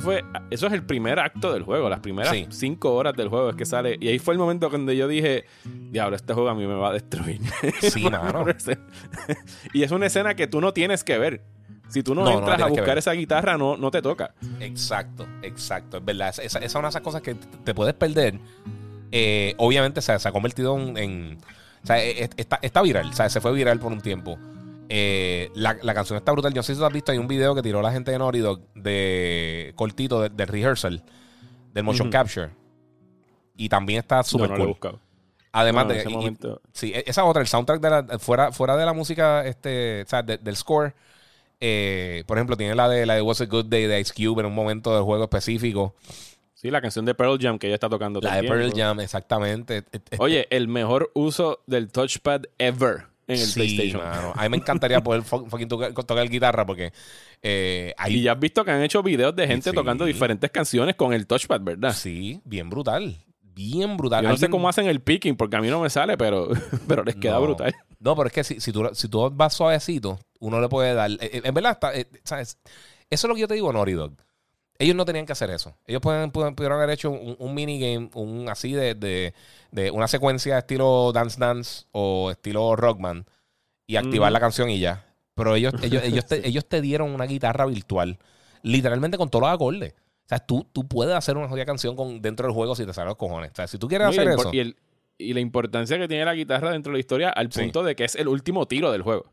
fue, eso es el primer acto del juego, las primeras Sí. cinco horas del juego es que sale. Y ahí fue el momento cuando yo dije, diablo, este juego a mí me va a destruir. Sí, mano. y es una escena que tú no tienes que ver. Si tú no, No, no la entras a buscar esa guitarra, no, no te toca. Exacto, exacto. Es verdad. Esa, esa es una de esas cosas que te puedes perder. Eh, obviamente se, se ha convertido en. en- o sea, eh, eh, está, está viral. O sea, se fue viral por un tiempo. Eh, la, la canción está brutal. Yo no sé si tú has visto. Hay un video que tiró la gente de Naughty Dog de cortito de, de rehearsal del motion capture. Y también está súper no, no lo he cool. Además de. y- sí, e- esa otra, el soundtrack de la, fuera, fuera de la música, este, o sea, de- del score. eh, por ejemplo, tiene la de la de Was a Good Day de Ice Cube en un momento del juego específico. Sí, la canción de Pearl Jam que ella está tocando. La de Pearl. Jam, exactamente. Oye, el mejor uso del touchpad ever en el sí, PlayStation. mano. A mí me encantaría poder fucking tocar, tocar guitarra porque eh, ahí Y ya has visto que han hecho videos de gente Sí. tocando diferentes canciones con el touchpad, ¿verdad? sí, bien brutal. Bien brutal. Yo no sé cómo hacen el picking porque a mí no me sale, pero, pero les queda No. brutal. No, pero es que si, si, tú, si tú vas suavecito, uno le puede dar. eh, eh, en verdad, está, eh, ¿sabes? Eso es lo que yo te digo, Naughty Dog. Ellos no tenían que hacer eso. Ellos pueden, pueden- pudieron haber hecho un, un minigame, un así de, de, de una secuencia estilo Dance Dance o estilo Rockman y activar la canción y ya. Pero ellos, ellos, ellos, te, ellos te dieron una guitarra virtual, literalmente con todos los acordes. O sea, tú, tú puedes hacer una jodida canción con, dentro del juego si te salen los cojones. O sea, si tú quieres No, hacer eso. y el- y la importancia que tiene la guitarra dentro de la historia al Sí. punto de que es el último tiro del juego.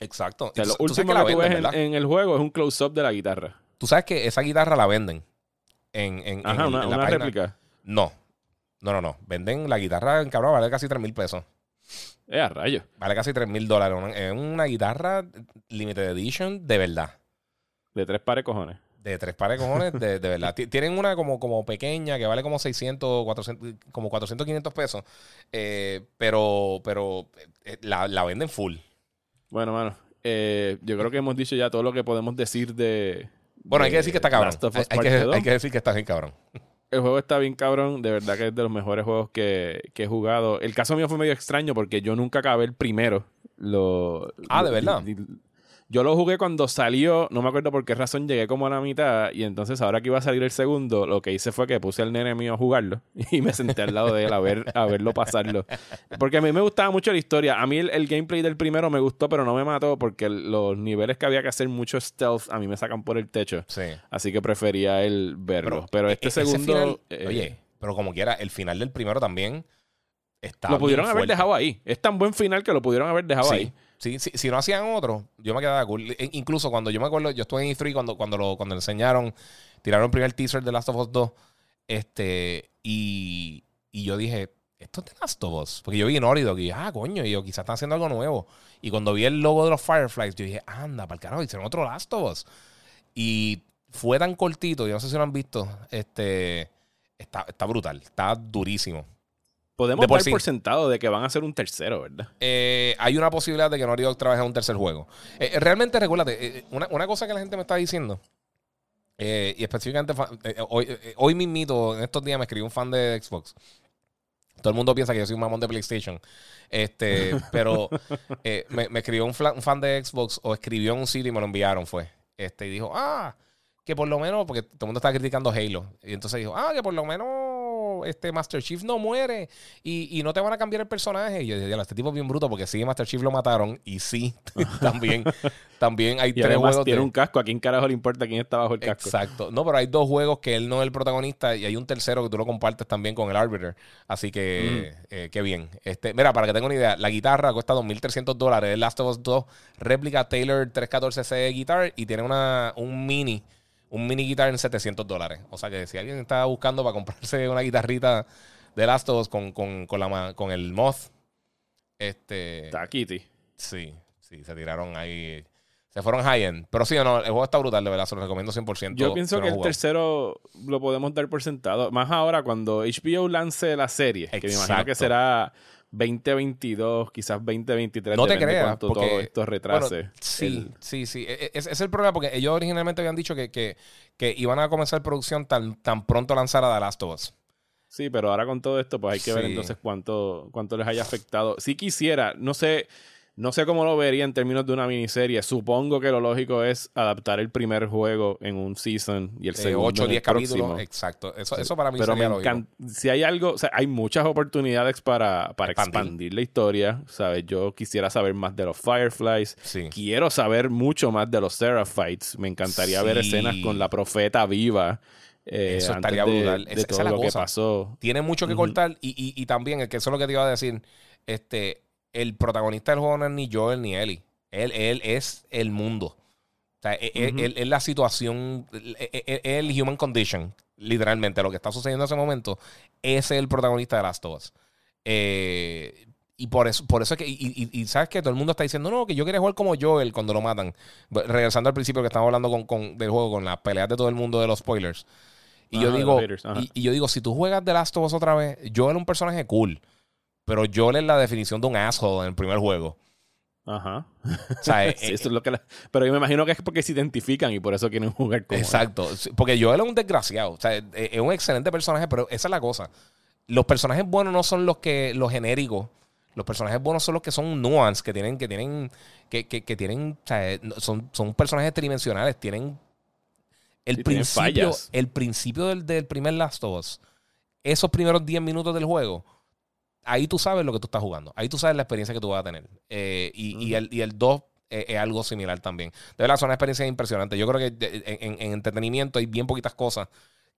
Exacto. O sea, lo último la que tú ves en el juego es un close-up de la guitarra. Tú sabes que esa guitarra la venden en, en, Ajá, en- una, en la una página. réplica. No. No, no, no. Venden la guitarra, cabrón, vale casi 3 mil pesos. Eh, a rayos. Vale casi 3 mil dólares. Es una guitarra limited edition de verdad. De tres pares cojones. De tres pares de cojones, de, de verdad. Ti- Tienen una como, como pequeña que vale como 600, 400, como 400, 500 pesos. Eh, pero pero eh, la, la venden full. Bueno, mano. eh, yo creo que hemos dicho ya todo lo que podemos decir de. Bueno, hay que decir que está cabrón. Hay, que, dos. hay que decir que está bien cabrón. El juego está bien cabrón, de verdad que es de los mejores juegos que, que he jugado. El caso mío fue medio extraño porque yo nunca acabé el primero. Lo, Ah, ¿de verdad? y- Yo lo jugué cuando salió, no me acuerdo por qué razón llegué como a la mitad y entonces ahora que iba a salir el segundo, lo que hice fue que puse al nene mío a jugarlo y me senté al lado de él a, ver, a verlo pasarlo. Porque a mí me gustaba mucho la historia. A mí el, el gameplay del primero me gustó, pero no me mató porque los niveles que había que hacer mucho stealth a mí me sacan por el techo. Sí. Así que prefería el verlo. Pero, e- este ese segundo... final- eh, oye, pero como quiera, el final del primero también está. lo pudieron haber dejado ahí. Es tan buen final que lo pudieron haber dejado Sí, ahí. Sí, sí, si no hacían otro, yo me quedaba cool. E- Incluso cuando yo me acuerdo, yo estuve en E3 cuando, cuando, lo, cuando enseñaron, tiraron el primer teaser de Last of Us 2. Este, y, y yo dije, esto es de Last of Us. Porque yo vi Naughty Dog y dije, ah, coño, y yo quizás están haciendo algo nuevo. Y cuando vi el logo de los Fireflies, yo dije, anda, para el carajo, hicieron otro Last of Us. Y fue tan cortito, yo no sé si lo han visto, este, está, está brutal, está durísimo. Podemos De por dar sí. por sentado de que van a hacer un tercero, ¿verdad? Eh, hay una posibilidad de que Naughty Dog trabaje un tercer juego. Eh, eh, realmente, recuérdate, eh, una, una cosa que la gente me está diciendo, eh, y específicamente hoy, hoy mismito, en estos días me escribió un fan de Xbox. Todo el mundo piensa que yo soy un mamón de PlayStation. Este, pero me, me escribió un, un fan de Xbox o escribió en un sitio y me lo enviaron, fue. Este, y dijo, ah, que por lo menos, porque todo el mundo está criticando Halo. Y entonces dijo, ah, que por lo menos este Master Chief no muere y, y no te van a cambiar el personaje. Y yo "Diablo, este tipo es bien bruto porque sí, Master Chief lo mataron y sí, también, también hay Y tres además juegos tiene de- un casco. ¿A quién carajo le importa quién está bajo el casco? Exacto. No, pero hay dos juegos que él no es el protagonista y hay un tercero que tú lo compartes también con el Arbiter. Así que, Mm. eh, qué bien. Este, mira, para que tenga una idea, la guitarra cuesta 2.300 dólares. El Last of Us 2 réplica Taylor 314C Guitar y tiene una, un mini, un mini guitar en 700 dólares. O sea que si alguien está buscando para comprarse una guitarrita de Last of Us con, con, con, la, ma- con el Moth, este... Está Kitty. Sí, sí, se tiraron ahí. Se fueron high-end. Pero sí, no, el juego está brutal, de verdad. Se lo recomiendo 100%. Yo pienso no que el tercero lo podemos dar por sentado. Más ahora cuando HBO lance la serie, que me imagino que Exacto. será 2022, quizás 2023. No te creas, porque todo esto retrase. bueno, sí, El- sí, sí. E- e- Ese es el problema porque ellos originalmente habían dicho que, que, que iban a comenzar producción tan, tan pronto lanzara The Last of Us. Sí, pero ahora con todo esto, pues hay que ver entonces cuánto, cuánto les haya afectado. Si quisiera, no sé, No sé cómo lo vería en términos de una miniserie. Supongo que lo lógico es adaptar el primer juego en un season y el Eh, segundo 8 o en el 10 capítulos. Exacto. Eso, eso para mí Pero me sería lógico. encanta. Si hay algo, o sea, hay muchas oportunidades para, para Expandir. expandir. la historia. ¿Sabes? Yo quisiera saber más de los Fireflies. Sí. Quiero saber mucho más de los Seraphites. Me encantaría ver escenas con la profeta viva. eh, Eso estaría de- brutal. De, Esa- esa todo es la lo que cosa. pasó. Tiene mucho que cortar y, y, y también, que eso es lo que te iba a decir, este, el protagonista del juego no es ni Joel ni Ellie. Él, él es el mundo. O sea, él- él- Ujú. él es la situación, él- él- él- el human condition, literalmente, lo que está sucediendo en ese momento, es el protagonista de Last of Us. Eh, y por eso, por eso es que, y, y- y sabes que todo el mundo está diciendo, no, que yo quería jugar como Joel cuando lo matan. Regresando al principio que estamos hablando con, con- del juego, con las peleas de todo el mundo de los spoilers. Y yo digo, haters, y, y yo digo, si tú juegas The Last of Us otra vez, Joel es un personaje cool. Pero Joel es la definición de un asshole en el primer juego. Ajá. O sea, eh, Sí, eso es lo que la- Pero yo me imagino que es porque se identifican y por eso quieren jugar con Exacto. Porque Joel es un desgraciado. O sea, es es un excelente personaje, pero esa es la cosa. Los personajes buenos no son los que los genéricos. Los personajes buenos son los que son nuance, que tienen, que tienen, que, que, que tienen, o sea, eh, son, son personajes tridimensionales, tienen el Sí, tienen principio, fallas. el principio del, del primer Last of Us, esos primeros 10 minutos del juego, ahí tú sabes lo que tú estás jugando. Ahí tú sabes la experiencia que tú vas a tener. Eh, y, y el, y el 2 eh, es algo similar también. De verdad, son una experiencia impresionante. Yo creo que de- en, en- en entretenimiento hay bien poquitas cosas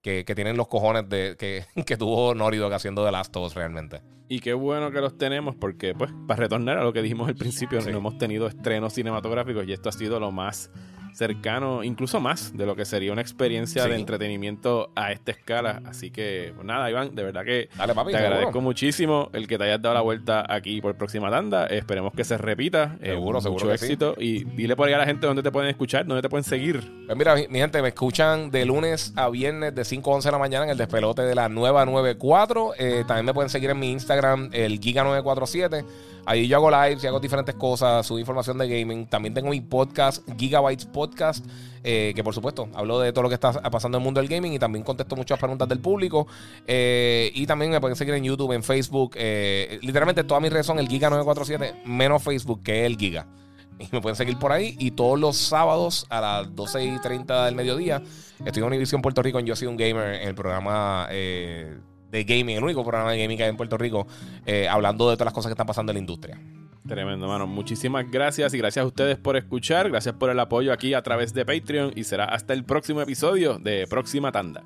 que, que tienen los cojones de que, que tuvo Naughty Dog haciendo de Last of Us realmente. Y qué bueno que los tenemos porque, pues, para retornar a lo que dijimos al principio, Sí. no hemos tenido estrenos cinematográficos y esto ha sido lo más cercano, incluso más de lo que sería una experiencia Sí. de entretenimiento a esta escala. Así que, pues nada, Iván, de verdad que Dale, papi, te agradezco muchísimo el que te hayas dado la vuelta aquí por próxima tanda. Esperemos que se repita. Eh, Seguro, mucho seguro sí. éxito. Y dile por ahí a la gente dónde te pueden escuchar, dónde te pueden seguir. Pues mira, mi, mi gente, me escuchan de lunes a viernes de 5 a 11 de la mañana en el despelote de la nueva 94. Eh, también me pueden seguir en mi Instagram, el Giga947. Ahí yo hago lives y hago diferentes cosas, subo información de gaming. También tengo mi podcast, Gigabytes Podcast, eh, que por supuesto hablo de todo lo que está pasando en el mundo del gaming y también contesto muchas preguntas del público. Eh, y también me pueden seguir en YouTube, en Facebook. eh, literalmente todas mis redes son el Giga947, menos Facebook, que el Giga. Y me pueden seguir por ahí. Y todos los sábados a las 12 y 30 del mediodía estoy en Univision Puerto Rico en Yo Soy un Gamer, en el programa de gaming, el único programa de gaming que hay en Puerto Rico, hablando de todas las cosas que están pasando en la industria. Tremendo, mano. Muchísimas gracias y gracias a ustedes por escuchar. Gracias por el apoyo aquí a través de Patreon y será hasta el próximo episodio de Próxima Tanda.